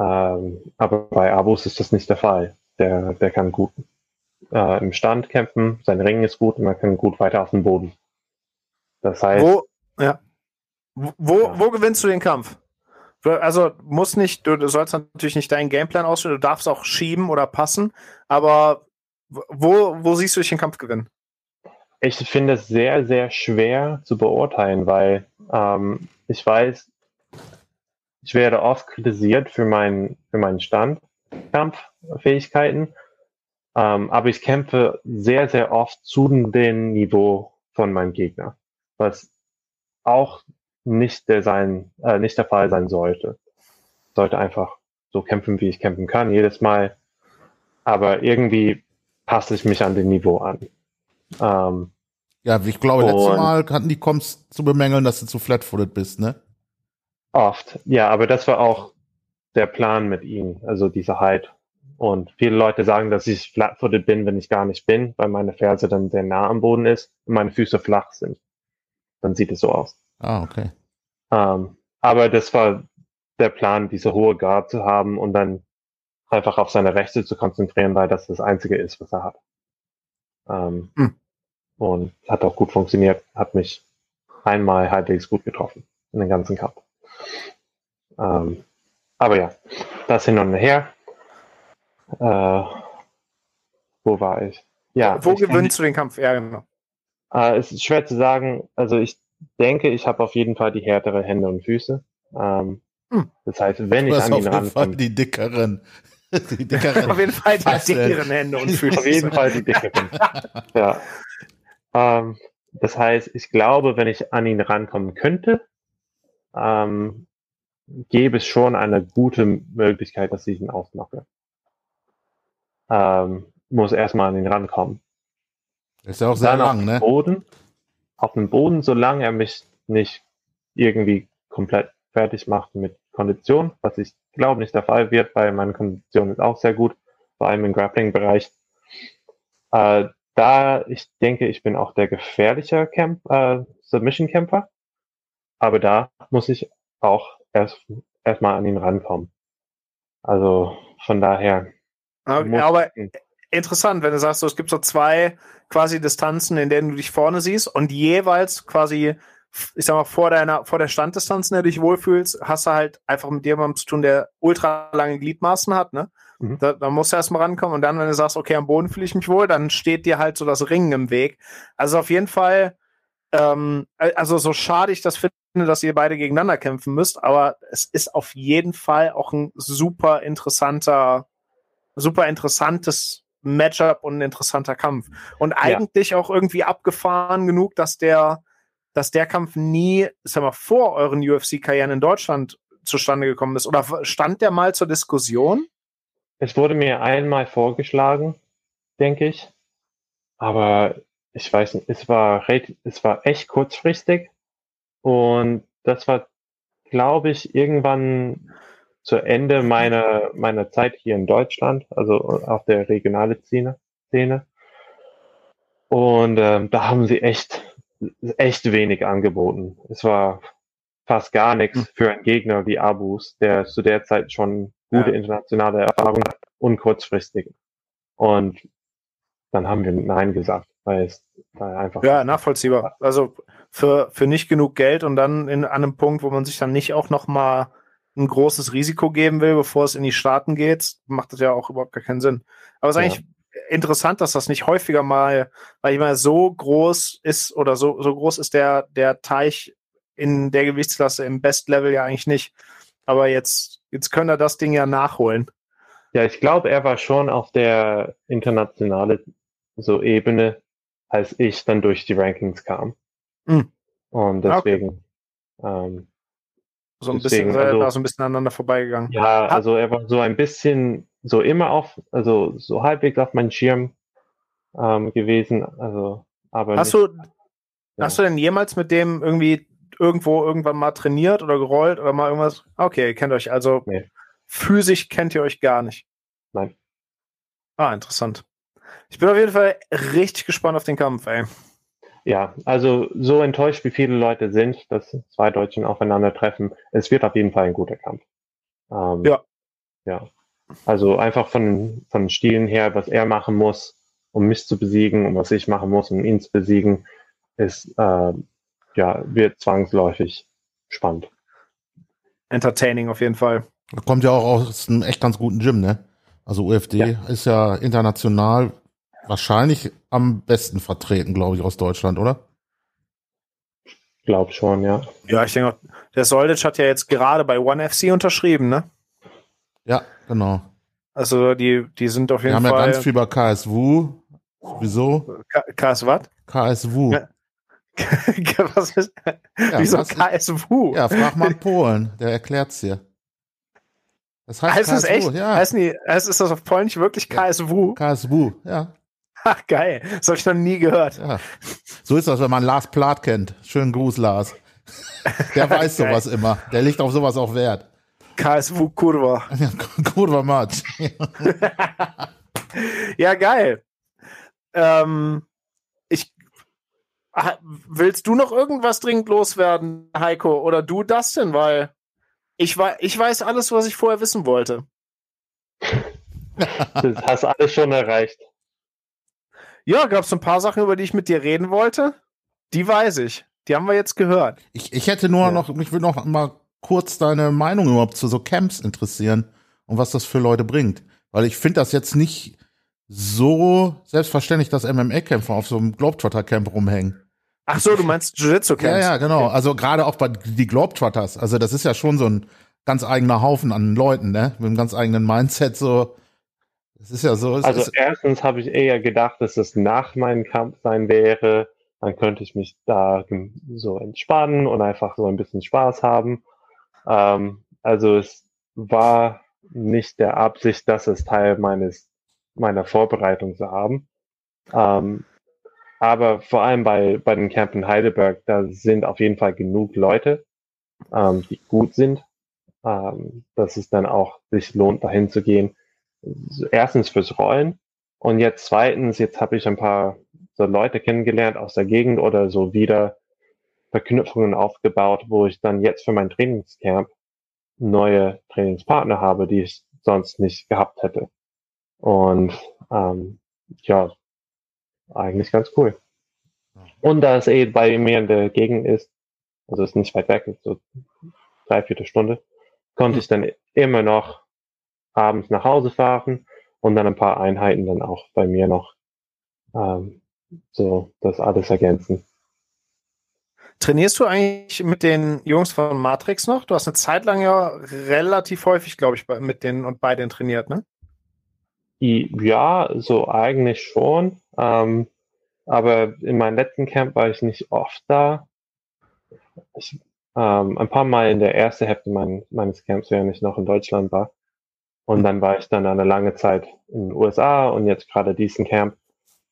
Ähm, aber bei Abus ist das nicht der Fall. Der, der kann gut äh, im Stand kämpfen, sein Ring ist gut und er kann gut weiter auf dem Boden. Das heißt. Wo, ja. Wo, ja. wo gewinnst du den Kampf? Also muss nicht, du, sollst natürlich nicht deinen Gameplan ausstellen, du darfst auch schieben oder passen, aber wo, wo siehst du dich den Kampf gewinnen? Ich finde es sehr, sehr schwer zu beurteilen, weil ähm, ich weiß, ich werde oft kritisiert für, mein, für meinen Stand, Kampffähigkeiten, ähm, aber ich kämpfe sehr, sehr oft zu dem Niveau von meinem Gegner was auch nicht der sein, äh, nicht der Fall sein sollte. Sollte einfach so kämpfen, wie ich kämpfen kann, jedes Mal. Aber irgendwie passe ich mich an dem Niveau an. Ähm, ja, ich glaube, letztes Mal hatten die Comps zu bemängeln, dass du zu flatfooted bist, ne? Oft, ja, aber das war auch der Plan mit ihm, also diese Height. Und viele Leute sagen, dass ich flatfooted bin, wenn ich gar nicht bin, weil meine Ferse dann sehr nah am Boden ist und meine Füße flach sind dann sieht es so aus. Ah, okay. Ähm, aber das war der Plan, diese hohe Guard zu haben und dann einfach auf seine Rechte zu konzentrieren, weil das das Einzige ist, was er hat. Ähm, hm. Und hat auch gut funktioniert, hat mich einmal halbwegs gut getroffen in den ganzen Kampf. Ähm, aber ja, das hin und her. Äh, wo war ich? Ja. Wo gewinnst du den Kampf? Ja, genau. Äh, es ist schwer zu sagen. Also ich denke, ich habe auf jeden Fall die härtere Hände und Füße. Ähm, hm. Das heißt, wenn ich an ihn rankomme. Die dickeren. Die dickeren. auf jeden Fall die dickeren Hände und Füße. Auf jeden Fall die dickeren. ja. Ähm, das heißt, ich glaube, wenn ich an ihn rankommen könnte, ähm, gäbe es schon eine gute Möglichkeit, dass ich ihn ausmache. Ähm, muss erstmal an ihn rankommen. Ist ja auch sehr lang, ne? Boden, auf dem Boden, solange er mich nicht irgendwie komplett fertig macht mit Kondition, was ich glaube nicht der Fall wird, weil meine Kondition ist auch sehr gut, vor allem im Grappling-Bereich. Äh, da ich denke, ich bin auch der gefährliche Camp, äh, Submission-Kämpfer, aber da muss ich auch erst erstmal an ihn rankommen. Also von daher. Okay, aber interessant, wenn du sagst, so, es gibt so zwei quasi Distanzen, in denen du dich vorne siehst und jeweils quasi ich sag mal, vor deiner, vor der Standdistanz, in der du dich wohlfühlst, hast du halt einfach mit jemandem zu tun, der ultra lange Gliedmaßen hat, ne? Mhm. Da, da musst du erstmal rankommen und dann, wenn du sagst, okay, am Boden fühle ich mich wohl, dann steht dir halt so das Ringen im Weg. Also auf jeden Fall, ähm, also so schade ich das finde, dass ihr beide gegeneinander kämpfen müsst, aber es ist auf jeden Fall auch ein super interessanter, super interessantes Matchup und ein interessanter Kampf. Und eigentlich ja. auch irgendwie abgefahren genug, dass der, dass der Kampf nie, sag mal, vor euren UFC-Karrieren in Deutschland zustande gekommen ist. Oder stand der mal zur Diskussion? Es wurde mir einmal vorgeschlagen, denke ich. Aber ich weiß nicht, es war, es war echt kurzfristig. Und das war, glaube ich, irgendwann zu Ende meiner, meiner Zeit hier in Deutschland, also auf der regionale Szene. Und ähm, da haben sie echt, echt wenig angeboten. Es war fast gar nichts hm. für einen Gegner wie Abus, der zu der Zeit schon gute ja. internationale Erfahrung hat und kurzfristig. Und dann haben wir Nein gesagt, weil es einfach. Ja, nachvollziehbar. Also für, für nicht genug Geld und dann in, an einem Punkt, wo man sich dann nicht auch nochmal ein großes Risiko geben will, bevor es in die Staaten geht, macht das ja auch überhaupt gar keinen Sinn. Aber es ist ja. eigentlich interessant, dass das nicht häufiger mal, weil ich meine, so groß ist oder so, so groß ist der, der Teich in der Gewichtsklasse im Best Level ja eigentlich nicht. Aber jetzt, jetzt können er das Ding ja nachholen. Ja, ich glaube, er war schon auf der internationale so Ebene, als ich dann durch die Rankings kam. Mhm. Und deswegen, okay. ähm, so ein Deswegen, bisschen, also, da so ein bisschen aneinander vorbeigegangen. Ja, also er war so ein bisschen, so immer auf, also so halbwegs auf meinem Schirm ähm, gewesen. Also, aber hast nicht, du, ja. hast du denn jemals mit dem irgendwie irgendwo irgendwann mal trainiert oder gerollt oder mal irgendwas? Okay, ihr kennt euch also nee. physisch kennt ihr euch gar nicht. Nein. Ah, interessant. Ich bin auf jeden Fall richtig gespannt auf den Kampf, ey. Ja, also so enttäuscht, wie viele Leute sind, dass zwei Deutschen aufeinandertreffen, es wird auf jeden Fall ein guter Kampf. Ähm, ja. Ja. Also einfach von, von Stilen her, was er machen muss, um mich zu besiegen und was ich machen muss, um ihn zu besiegen, ist, äh, ja, wird zwangsläufig spannend. Entertaining auf jeden Fall. kommt ja auch aus einem echt ganz guten Gym, ne? Also UFD ja. ist ja international wahrscheinlich am besten vertreten, glaube ich, aus Deutschland, oder? Glaub schon, ja. Ja, ich denke, der Soldic hat ja jetzt gerade bei One FC unterschrieben, ne? Ja, genau. Also die, die sind auf jeden Fall. Wir haben ja ganz viel über KSW. Wieso? KS was? KSW. Ja. was ist, ja, wieso was, KSW? Ja, frag mal Polen, der erklärt's dir. Das heißt, heißt KSW, es echt? Ja. Heißt, nie, heißt, ist das auf Polnisch wirklich KSW? KSW, ja. Ach, geil. Das habe ich noch nie gehört. Ja. So ist das, wenn man Lars Plath kennt. Schönen Gruß, Lars. Der weiß sowas immer. Der legt auf sowas auch Wert. KSW Kurva. Kurva Match. ja, geil. Ähm, ich, willst du noch irgendwas dringend loswerden, Heiko? Oder du das denn? Weil ich, ich weiß alles, was ich vorher wissen wollte. Du hast alles schon erreicht. Ja, gab es ein paar Sachen, über die ich mit dir reden wollte? Die weiß ich. Die haben wir jetzt gehört. Ich, ich hätte nur ja. noch, mich würde noch mal kurz deine Meinung überhaupt zu so Camps interessieren und was das für Leute bringt. Weil ich finde das jetzt nicht so selbstverständlich, dass MMA-Kämpfer auf so einem Globetrotter-Camp rumhängen. Ach so, du meinst Jiu-Jitsu-Camps? Ja, ja, genau. Also gerade auch bei die Globetrotters. Also das ist ja schon so ein ganz eigener Haufen an Leuten, ne? Mit einem ganz eigenen Mindset so. Es ist ja so. also erstens habe ich eher gedacht, dass es nach meinem Kampf sein wäre. Dann könnte ich mich da so entspannen und einfach so ein bisschen Spaß haben. Ähm, also es war nicht der Absicht, dass es Teil meines meiner Vorbereitung zu haben. Ähm, aber vor allem bei, bei dem Camp in Heidelberg, da sind auf jeden Fall genug Leute, ähm, die gut sind, ähm, dass es dann auch sich lohnt, dahin zu gehen erstens fürs Rollen und jetzt zweitens, jetzt habe ich ein paar so Leute kennengelernt aus der Gegend oder so wieder Verknüpfungen aufgebaut, wo ich dann jetzt für mein Trainingscamp neue Trainingspartner habe, die ich sonst nicht gehabt hätte. Und ähm, ja, eigentlich ganz cool. Und da es eh bei mir in der Gegend ist, also ist nicht weit weg, so drei, vierte Stunde, konnte ich dann immer noch abends nach Hause fahren und dann ein paar Einheiten dann auch bei mir noch ähm, so das alles ergänzen. Trainierst du eigentlich mit den Jungs von Matrix noch? Du hast eine Zeit lang ja relativ häufig, glaube ich, mit denen und bei denen trainiert, ne? Ja, so eigentlich schon. Ähm, aber in meinem letzten Camp war ich nicht oft da. Ich, ähm, ein paar Mal in der ersten Hälfte mein, meines Camps, während ich noch in Deutschland war. Und dann war ich dann eine lange Zeit in den USA und jetzt gerade diesen Camp.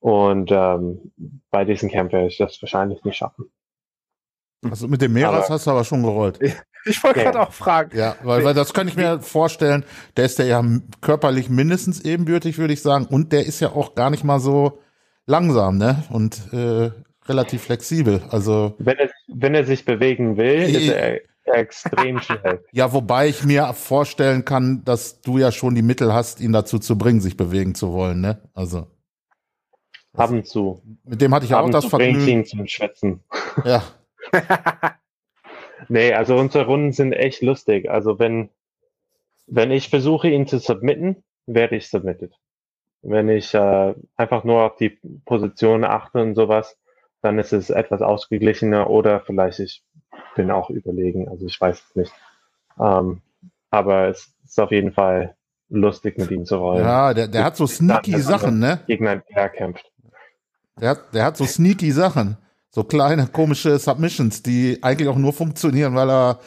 Und ähm, bei diesem Camp werde ich das wahrscheinlich nicht schaffen. Also mit dem Meeras aber, hast du aber schon gerollt. Ich wollte gerade auch fragen. Ja, weil, weil das kann ich mir vorstellen, der ist ja körperlich mindestens ebenbürtig, würde ich sagen. Und der ist ja auch gar nicht mal so langsam, ne? Und äh, relativ flexibel. Also wenn er, wenn er sich bewegen will, ist er extrem schnell. Ja, wobei ich mir vorstellen kann, dass du ja schon die Mittel hast, ihn dazu zu bringen, sich bewegen zu wollen, ne? Also. Ab und zu. Mit dem hatte ich auch das Vergnügen. Ihn zum Schwätzen. Ja. nee, also unsere Runden sind echt lustig. Also wenn, wenn ich versuche, ihn zu submitten, werde ich submitted. Wenn ich äh, einfach nur auf die Position achte und sowas, dann ist es etwas ausgeglichener oder vielleicht ich bin auch überlegen, also ich weiß es nicht. Ähm, aber es ist auf jeden Fall lustig, mit ihm zu rollen. Ja, der, der hat so sneaky Sachen, ne? Gegen einen Bär kämpft. Der hat, der hat so sneaky Sachen. So kleine, komische Submissions, die eigentlich auch nur funktionieren, weil er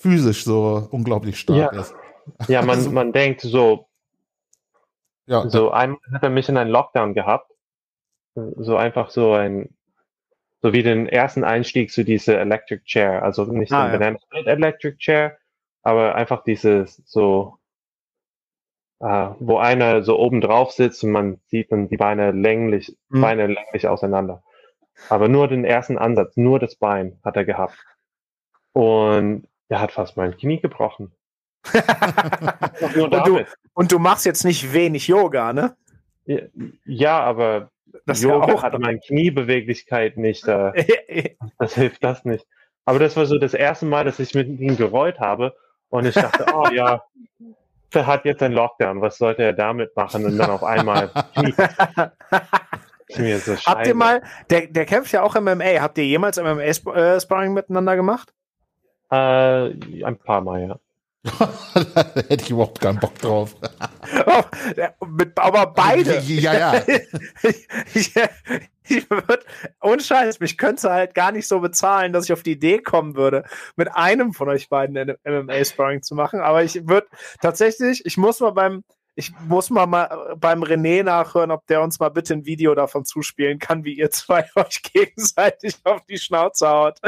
physisch so unglaublich stark ja. ist. Ja, man, also, man denkt so, ja, so einmal hat er mich in einen Lockdown gehabt. So einfach so ein, so wie den ersten Einstieg zu dieser Electric Chair. Also nicht ah, so ein ja. Banana Electric Chair, aber einfach dieses so, äh, wo einer so oben drauf sitzt und man sieht dann die Beine länglich, mhm. Beine länglich auseinander. Aber nur den ersten Ansatz, nur das Bein hat er gehabt. Und er hat fast mein Knie gebrochen. und, du, und, du, machst jetzt nicht wenig Yoga, ne? Ja aber das Yoga auch hat meine Kniebeweglichkeit nicht. Äh, das hilft das nicht. Aber das war so das erste Mal, dass ich mit ihm gerollt habe. Und ich dachte, oh ja, der hat jetzt einen Lockdown. Was sollte er damit machen? Und dann auf einmal Knie. So Habt ihr mal, der, der kämpft ja auch MMA. Habt ihr jemals MMA-Sparring äh, miteinander gemacht? Äh, ein paar Mal, ja. Da hätte ich überhaupt keinen Bock drauf. mit, aber beide. Ja, ja. ich, ich, ich würd, ohne Scheiß, mich könnte halt gar nicht so bezahlen, dass ich auf die Idee kommen würde, mit einem von euch beiden MMA-Sparring zu machen. Aber ich würde tatsächlich, ich muss mal beim, ich muss mal, mal beim René nachhören, ob der uns mal bitte ein Video davon zuspielen kann, wie ihr zwei euch gegenseitig auf die Schnauze haut.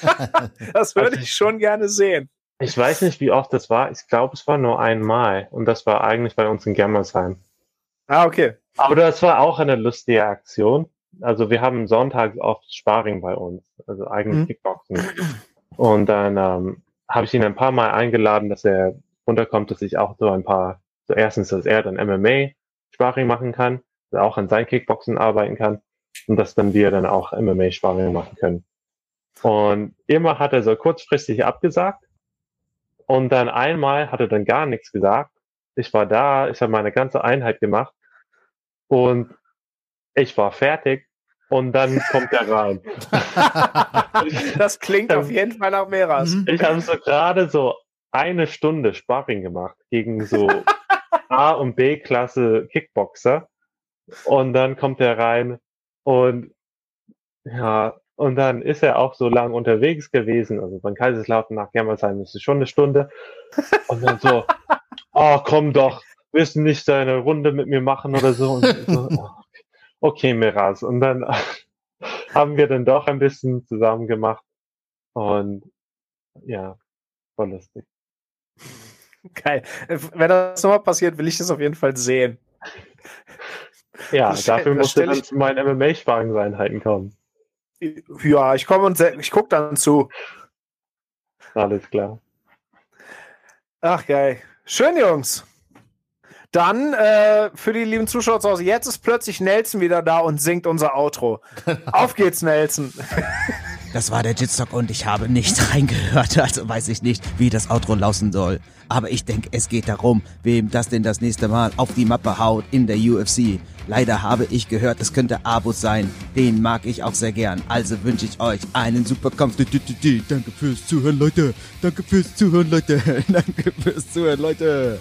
das würde ich schon gerne sehen. Ich weiß nicht, wie oft das war. Ich glaube, es war nur einmal. Und das war eigentlich bei uns in Germersheim. Ah, okay. Aber das war auch eine lustige Aktion. Also wir haben sonntags oft Sparring bei uns. Also eigentlich mhm. Kickboxen. Und dann ähm, habe ich ihn ein paar Mal eingeladen, dass er runterkommt, dass ich auch so ein paar so erstens, dass er dann MMA Sparring machen kann, dass er auch an sein Kickboxen arbeiten kann und dass dann wir dann auch MMA Sparring machen können. Und immer hat er so kurzfristig abgesagt und dann einmal hat er dann gar nichts gesagt. Ich war da, ich habe meine ganze Einheit gemacht und ich war fertig und dann kommt er rein. das klingt auf jeden Fall nach Meras. Ich habe so gerade so eine Stunde Sparring gemacht gegen so A- und B-Klasse Kickboxer. Und dann kommt er rein und ja, und dann ist er auch so lang unterwegs gewesen. Also von Kaiserslautern nach Germersheim ist es schon eine Stunde. Und dann so, oh, komm doch, willst du nicht deine Runde mit mir machen oder so? Und so oh, okay, Miras. Und dann haben wir dann doch ein bisschen zusammen gemacht. Und ja, voll lustig. Geil. Wenn das nochmal passiert, will ich das auf jeden Fall sehen. Ja, das dafür musst du dann zu meinen MMA-Sparringseinheiten kommen. Ja, ich komme und ich gucke dann zu. Alles klar. Ach geil. Schön, Jungs. Dann äh, für die lieben Zuschauer zu Hause, jetzt ist plötzlich Nelson wieder da und singt unser Outro. Auf geht's, Nelson. Das war der Jitstock und ich habe nicht reingehört, also weiß ich nicht, wie das Outro laufen soll. Aber ich denke, es geht darum, wem das denn das nächste Mal auf die Mappe haut in der UFC. Leider habe ich gehört, es könnte Abus sein. Den mag ich auch sehr gern. Also wünsche ich euch einen super Kampf. Danke fürs Zuhören, Leute. Danke fürs Zuhören, Leute. Danke fürs Zuhören, Leute.